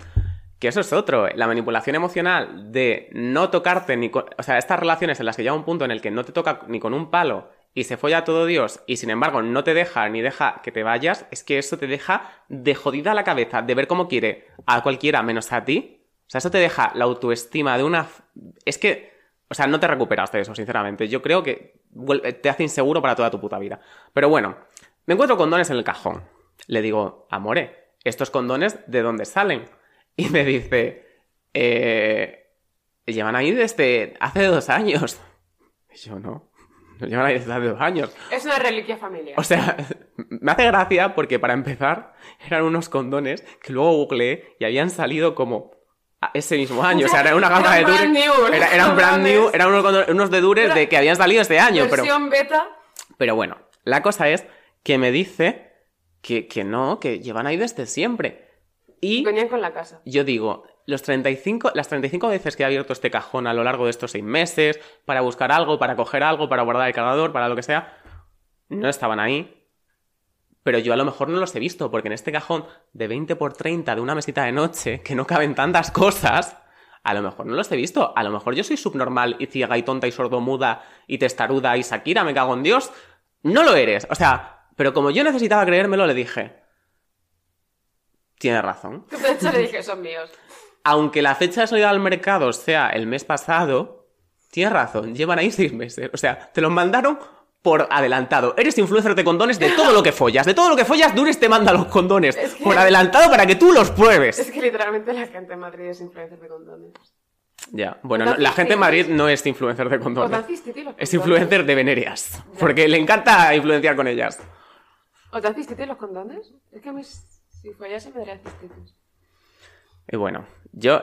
S2: Que eso es otro, la manipulación emocional de no tocarte ni con... O sea, estas relaciones en las que llega un punto en el que no te toca ni con un palo y se folla a todo Dios y sin embargo no te deja ni deja que te vayas, es que eso te deja de jodida la cabeza, de ver cómo quiere a cualquiera menos a ti. O sea, eso te deja la autoestima de una... Es que... O sea, no te recuperas de eso, sinceramente. Yo creo que te hace inseguro para toda tu puta vida. Pero bueno, me encuentro condones en el cajón. Le digo, amore, ¿estos condones de dónde salen? Y me dice, eh, llevan ahí desde hace dos años. Y yo, no, no llevan ahí desde hace dos años.
S3: Es una reliquia familiar.
S2: O sea, me hace gracia porque para empezar eran unos condones que luego googleé y habían salido como ese mismo año. O sea, era una gama de dures. Era- eran brand new, eran unos, unos de dures
S3: Era-
S2: de que habían salido este año. Pero,
S3: Versión beta.
S2: pero bueno, la cosa es que me dice que, que no, que llevan ahí desde siempre. Y
S3: Venían con la casa.
S2: yo digo, los 35, las 35 veces que he abierto este cajón a lo largo de estos seis meses, para buscar algo, para coger algo, para guardar el cargador, para lo que sea, no estaban ahí. Pero yo a lo mejor no los he visto, porque en este cajón de 20 por 30 de una mesita de noche, que no caben tantas cosas, a lo mejor no los he visto. A lo mejor yo soy subnormal y ciega y tonta y sordomuda y testaruda y Shakira, me cago en Dios. No lo eres. O sea, pero como yo necesitaba creérmelo, le dije, tienes razón
S3: De hecho, le dije, son míos.
S2: aunque la fecha de salida al mercado sea el mes pasado, tienes razón, llevan ahí seis meses. O sea, te los mandaron por adelantado. Eres influencer de condones de todo lo que follas. De todo lo que follas, Dures te manda los condones
S3: Es que-
S2: por adelantado para que tú los pruebes.
S3: Es que literalmente la gente en Madrid es influencer de condones.
S2: Ya, bueno, no, la gente en Madrid no es influencer de condones. Es influencer de venerias. Porque le encanta influenciar con ellas.
S3: ¿O tan cistiti los condones? Es que a mí, si follase, me daría cistitis.
S2: Y bueno, yo.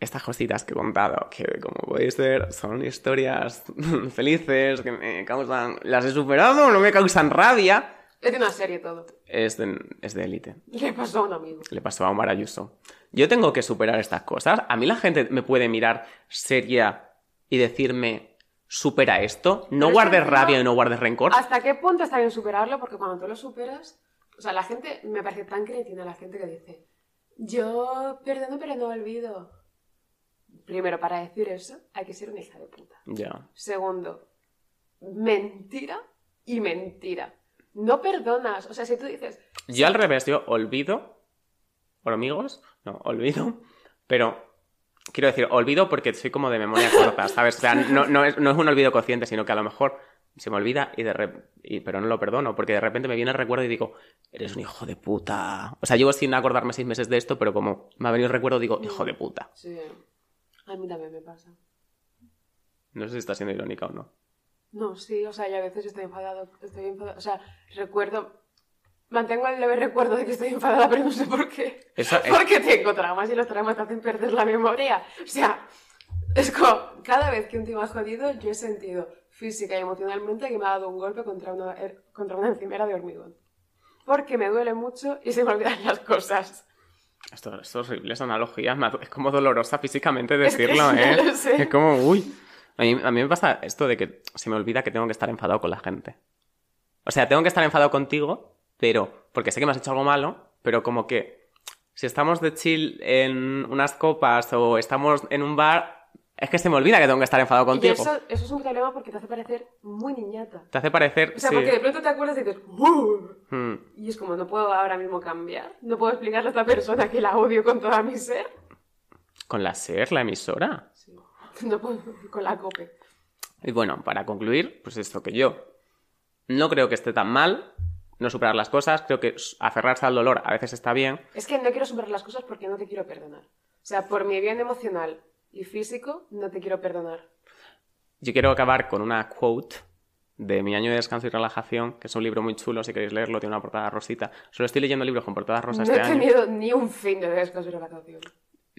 S2: Estas cositas que he contado, que como podéis ver, son historias felices, que me causan. Las he superado, no me causan rabia.
S3: Es de una serie todo.
S2: Es de, es de élite.
S3: Le pasó a un amigo.
S2: Le pasó a Omar Ayuso. Yo tengo que superar estas cosas. A mí la gente me puede mirar seria y decirme, supera esto. No
S3: Pero es que
S2: guardes rabia y no guardes rencor.
S3: ¿Hasta qué punto está bien superarlo? Porque cuando tú lo superas, o sea, la gente me parece tan cretina la gente que dice, yo perdono pero no olvido. Primero, para decir eso, hay que ser una hija de puta.
S2: Ya.
S3: Segundo, mentira y mentira. No perdonas. O sea, si tú dices,
S2: Yo al revés, yo olvido. ¿Hormigos? No, olvido. Pero quiero decir, olvido porque soy como de memoria corta, ¿sabes? O sea, no, no es, no es un olvido consciente, sino que a lo mejor se me olvida y de re- y, pero no lo perdono, porque de repente me viene el recuerdo y digo, eres un hijo de puta. O sea, llevo sin acordarme seis meses de esto, pero como me ha venido el recuerdo, digo, hijo de puta.
S3: sí, a mí también me pasa.
S2: No sé si está siendo irónica o no.
S3: No, sí, o sea, yo a veces estoy enfadado, estoy enfadado, o sea, recuerdo, mantengo el leve recuerdo de que estoy enfadada, pero no sé por qué.
S2: Es-
S3: Porque tengo traumas y los traumas te hacen perder la memoria. O sea, es como, cada vez que un tío ha jodido, yo he sentido física y emocionalmente que me ha dado un golpe contra una, er- contra una encimera de hormigón. Porque me duele mucho y se me olvidan las cosas.
S2: Esto, esto es horrible, esa analogía. Es como dolorosa físicamente decirlo, ¿eh?
S3: lo sé.
S2: Es como, uy. A mí, a mí me pasa esto de que se me olvida que tengo que estar enfadado con la gente. O sea, tengo que estar enfadado contigo, pero. Porque sé que me has hecho algo malo, pero como que. Si estamos de chill en unas copas o estamos en un bar, es que se me olvida que tengo que estar enfadado
S3: Y
S2: contigo.
S3: eso, eso es un problema porque te hace parecer muy niñata.
S2: Te hace parecer.
S3: O sea,
S2: sí.
S3: porque de pronto te acuerdas y dices,
S2: Hmm.
S3: Y es como, no puedo ahora mismo cambiar. No puedo explicarle a esta persona que la odio con toda mi ser.
S2: Con la SER, la emisora.
S3: Sí. No puedo con la cope.
S2: Y bueno, para concluir, pues esto que yo no creo que esté tan mal no superar las cosas, creo que aferrarse al dolor a veces está bien.
S3: Es que no quiero superar las cosas porque no te quiero perdonar. O sea, por mi bien emocional y físico, no te quiero perdonar.
S2: Yo quiero acabar con una quote de Mi año de descanso y relajación, que es un libro muy chulo, si queréis leerlo, tiene una portada rosita. Solo estoy leyendo libros con portadas rosas
S3: no
S2: este
S3: he
S2: año.
S3: tenido ni un fin de descanso y relajación.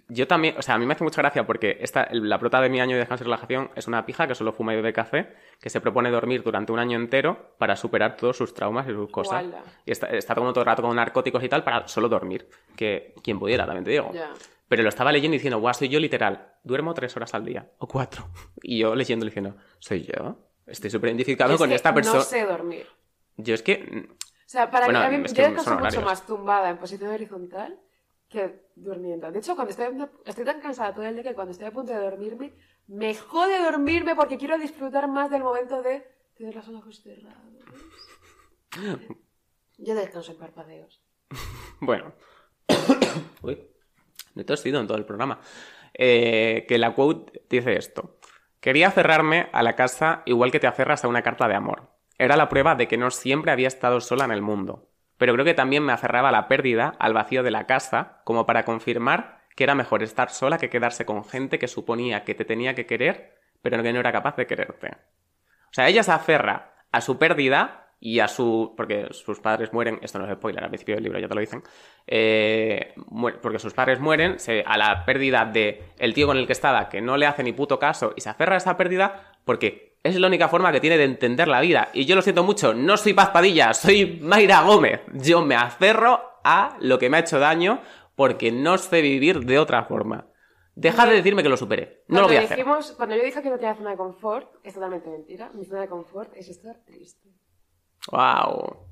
S2: Yo también, o sea, a mí me hace mucha gracia porque esta, la prota de mi año de descanso y relajación es una pija que solo fuma y bebe café, que se propone dormir durante un año entero para superar todos sus traumas y sus cosas.
S3: Guala.
S2: Y está, está todo el rato con narcóticos y tal para solo dormir. Que quien pudiera, también te digo.
S3: Ya.
S2: Pero lo estaba leyendo y diciendo, guau, soy yo literal. Duermo tres horas al día. O cuatro. Y yo leyendo y diciendo, ¿soy yo? Estoy súper identificado
S3: Es
S2: con
S3: que
S2: esta persona.
S3: No sé dormir.
S2: Yo es que.
S3: O sea, para
S2: Bueno,
S3: mí, a mí
S2: es
S3: yo
S2: que
S3: descanso
S2: son
S3: mucho más tumbada en posición horizontal que durmiendo. De hecho, cuando estoy, tan cansada todo el día que cuando estoy a punto de dormirme, me jode dormirme porque quiero disfrutar más del momento de tener los ojos cerrados. Yo descanso en parpadeos.
S2: Bueno. Uy. Me he en todo el programa. Eh, que la quote dice esto. Quería aferrarme a la casa igual que te aferras a una carta de amor. Era la prueba de que no siempre había estado sola en el mundo. Pero creo que también me aferraba a la pérdida, al vacío de la casa, como para confirmar que era mejor estar sola que quedarse con gente que suponía que te tenía que querer, pero que no era capaz de quererte. O sea, ella se aferra a su pérdida y a su... porque sus padres mueren, esto no es spoiler, al principio del libro ya te lo dicen, eh, porque sus padres mueren, se- a la pérdida de el tío con el que estaba, que no le hace ni puto caso, y se aferra a esa pérdida porque es la única forma que tiene de entender la vida. Y yo lo siento mucho, no soy Paz Padilla, soy Mayra Gómez. Yo me aferro a lo que me ha hecho daño porque no sé vivir de otra forma. Deja de decirme que lo supere. No lo voy a hacer.
S3: dijimos- Cuando yo dije que no tenía zona de confort, es totalmente mentira. Mi zona de confort es estar triste.
S2: Wow.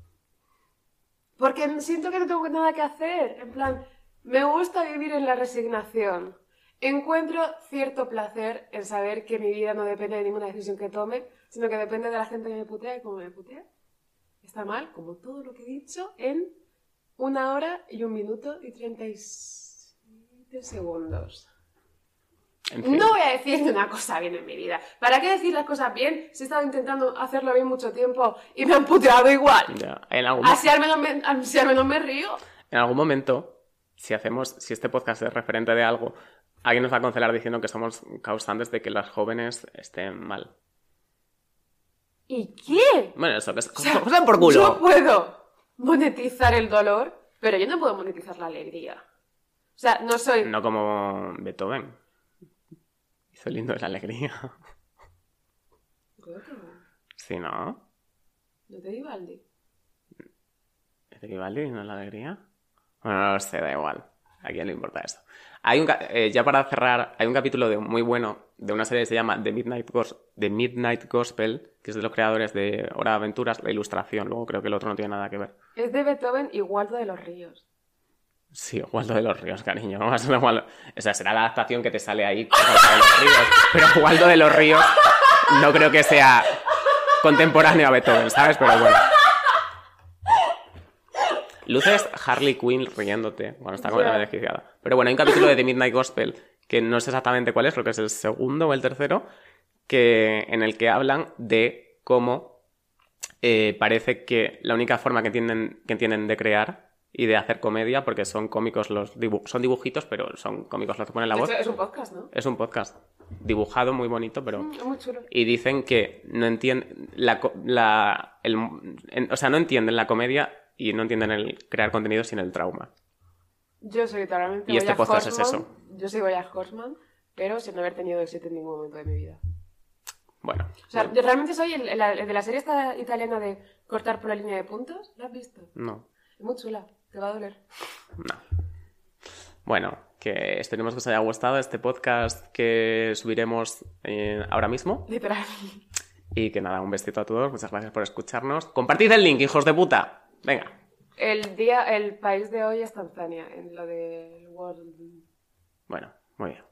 S3: Porque siento que no tengo nada que hacer. En plan, me gusta vivir en la resignación. Encuentro cierto placer en saber que mi vida no depende de ninguna decisión que tome, sino que depende de la gente que me putea y cómo me putea. Está mal, como todo lo que he dicho, en una hora y un minuto y 37 segundos.
S2: En fin.
S3: No voy a decir una cosa bien en mi vida. ¿Para qué decir las cosas bien si he estado intentando hacerlo bien mucho tiempo y me han puteado igual?
S2: Ya, En algún,
S3: Así al menos me, así al menos me río.
S2: en algún momento, si hacemos, si este podcast es referente de algo, alguien nos va a cancelar diciendo que somos causantes de que las jóvenes estén mal.
S3: ¿Y qué?
S2: Bueno, eso, que es
S3: O sea,
S2: jodan por culo.
S3: Yo puedo monetizar el dolor, pero yo no puedo monetizar la alegría. O sea, no soy...
S2: No como Beethoven. Hizo lindo de la alegría.
S3: Creo que no.
S2: Sí, ¿no?
S3: No te digo Aldi.
S2: ¿Es de Vivaldi no es la alegría? Bueno, no lo sé, da igual. ¿A quién le importa eso? Hay un, eh, ya para cerrar, hay un capítulo de, muy bueno de una serie que se llama The Midnight, Gos- The Midnight Gospel, que es de los creadores de Hora de Aventuras, la ilustración. Luego creo que el otro no tiene nada que ver.
S3: Es de Beethoven y Waldo de los Ríos.
S2: Sí, Waldo de los Ríos, cariño. O sea, será la adaptación que te sale ahí. Waldo de los Ríos. Pero Waldo de los Ríos no creo que sea contemporáneo a Beethoven, ¿sabes? Pero bueno. Luces Harley Quinn riéndote. Bueno, está como
S3: Ya.
S2: desquiciada. Pero bueno, hay un capítulo de The Midnight Gospel que no sé exactamente cuál es, creo que es el segundo o el tercero, que, en el que hablan de cómo eh, parece que la única forma que entienden, que entienden de crear y de hacer comedia, porque son cómicos los dibu- son dibujitos, pero son cómicos los que ponen la voz.
S3: es un podcast, ¿no?
S2: Es un podcast dibujado muy bonito, pero
S3: Mm, muy chulo.
S2: y dicen que no entienden la, la- el- en- o sea, no entienden la comedia y no entienden el crear contenido sin el trauma.
S3: Yo soy totalmente
S2: Y este podcast es eso.
S3: Yo soy Bojack Horseman, pero sin haber tenido éxito en ningún momento de mi vida.
S2: Bueno,
S3: O sea,
S2: bueno,
S3: yo realmente soy el, el- el de la serie esta italiana de cortar por la línea de puntos. ¿La has visto?
S2: no,
S3: Es muy chula. Te va a doler.
S2: no. Bueno, que esperemos que os haya gustado este podcast que subiremos eh, ahora mismo.
S3: Literal.
S2: Y que nada, un besito a todos, muchas gracias por escucharnos. Compartid el link, hijos de puta. Venga.
S3: El día, el país de hoy es Tanzania, en lo del World.
S2: Bueno, muy bien.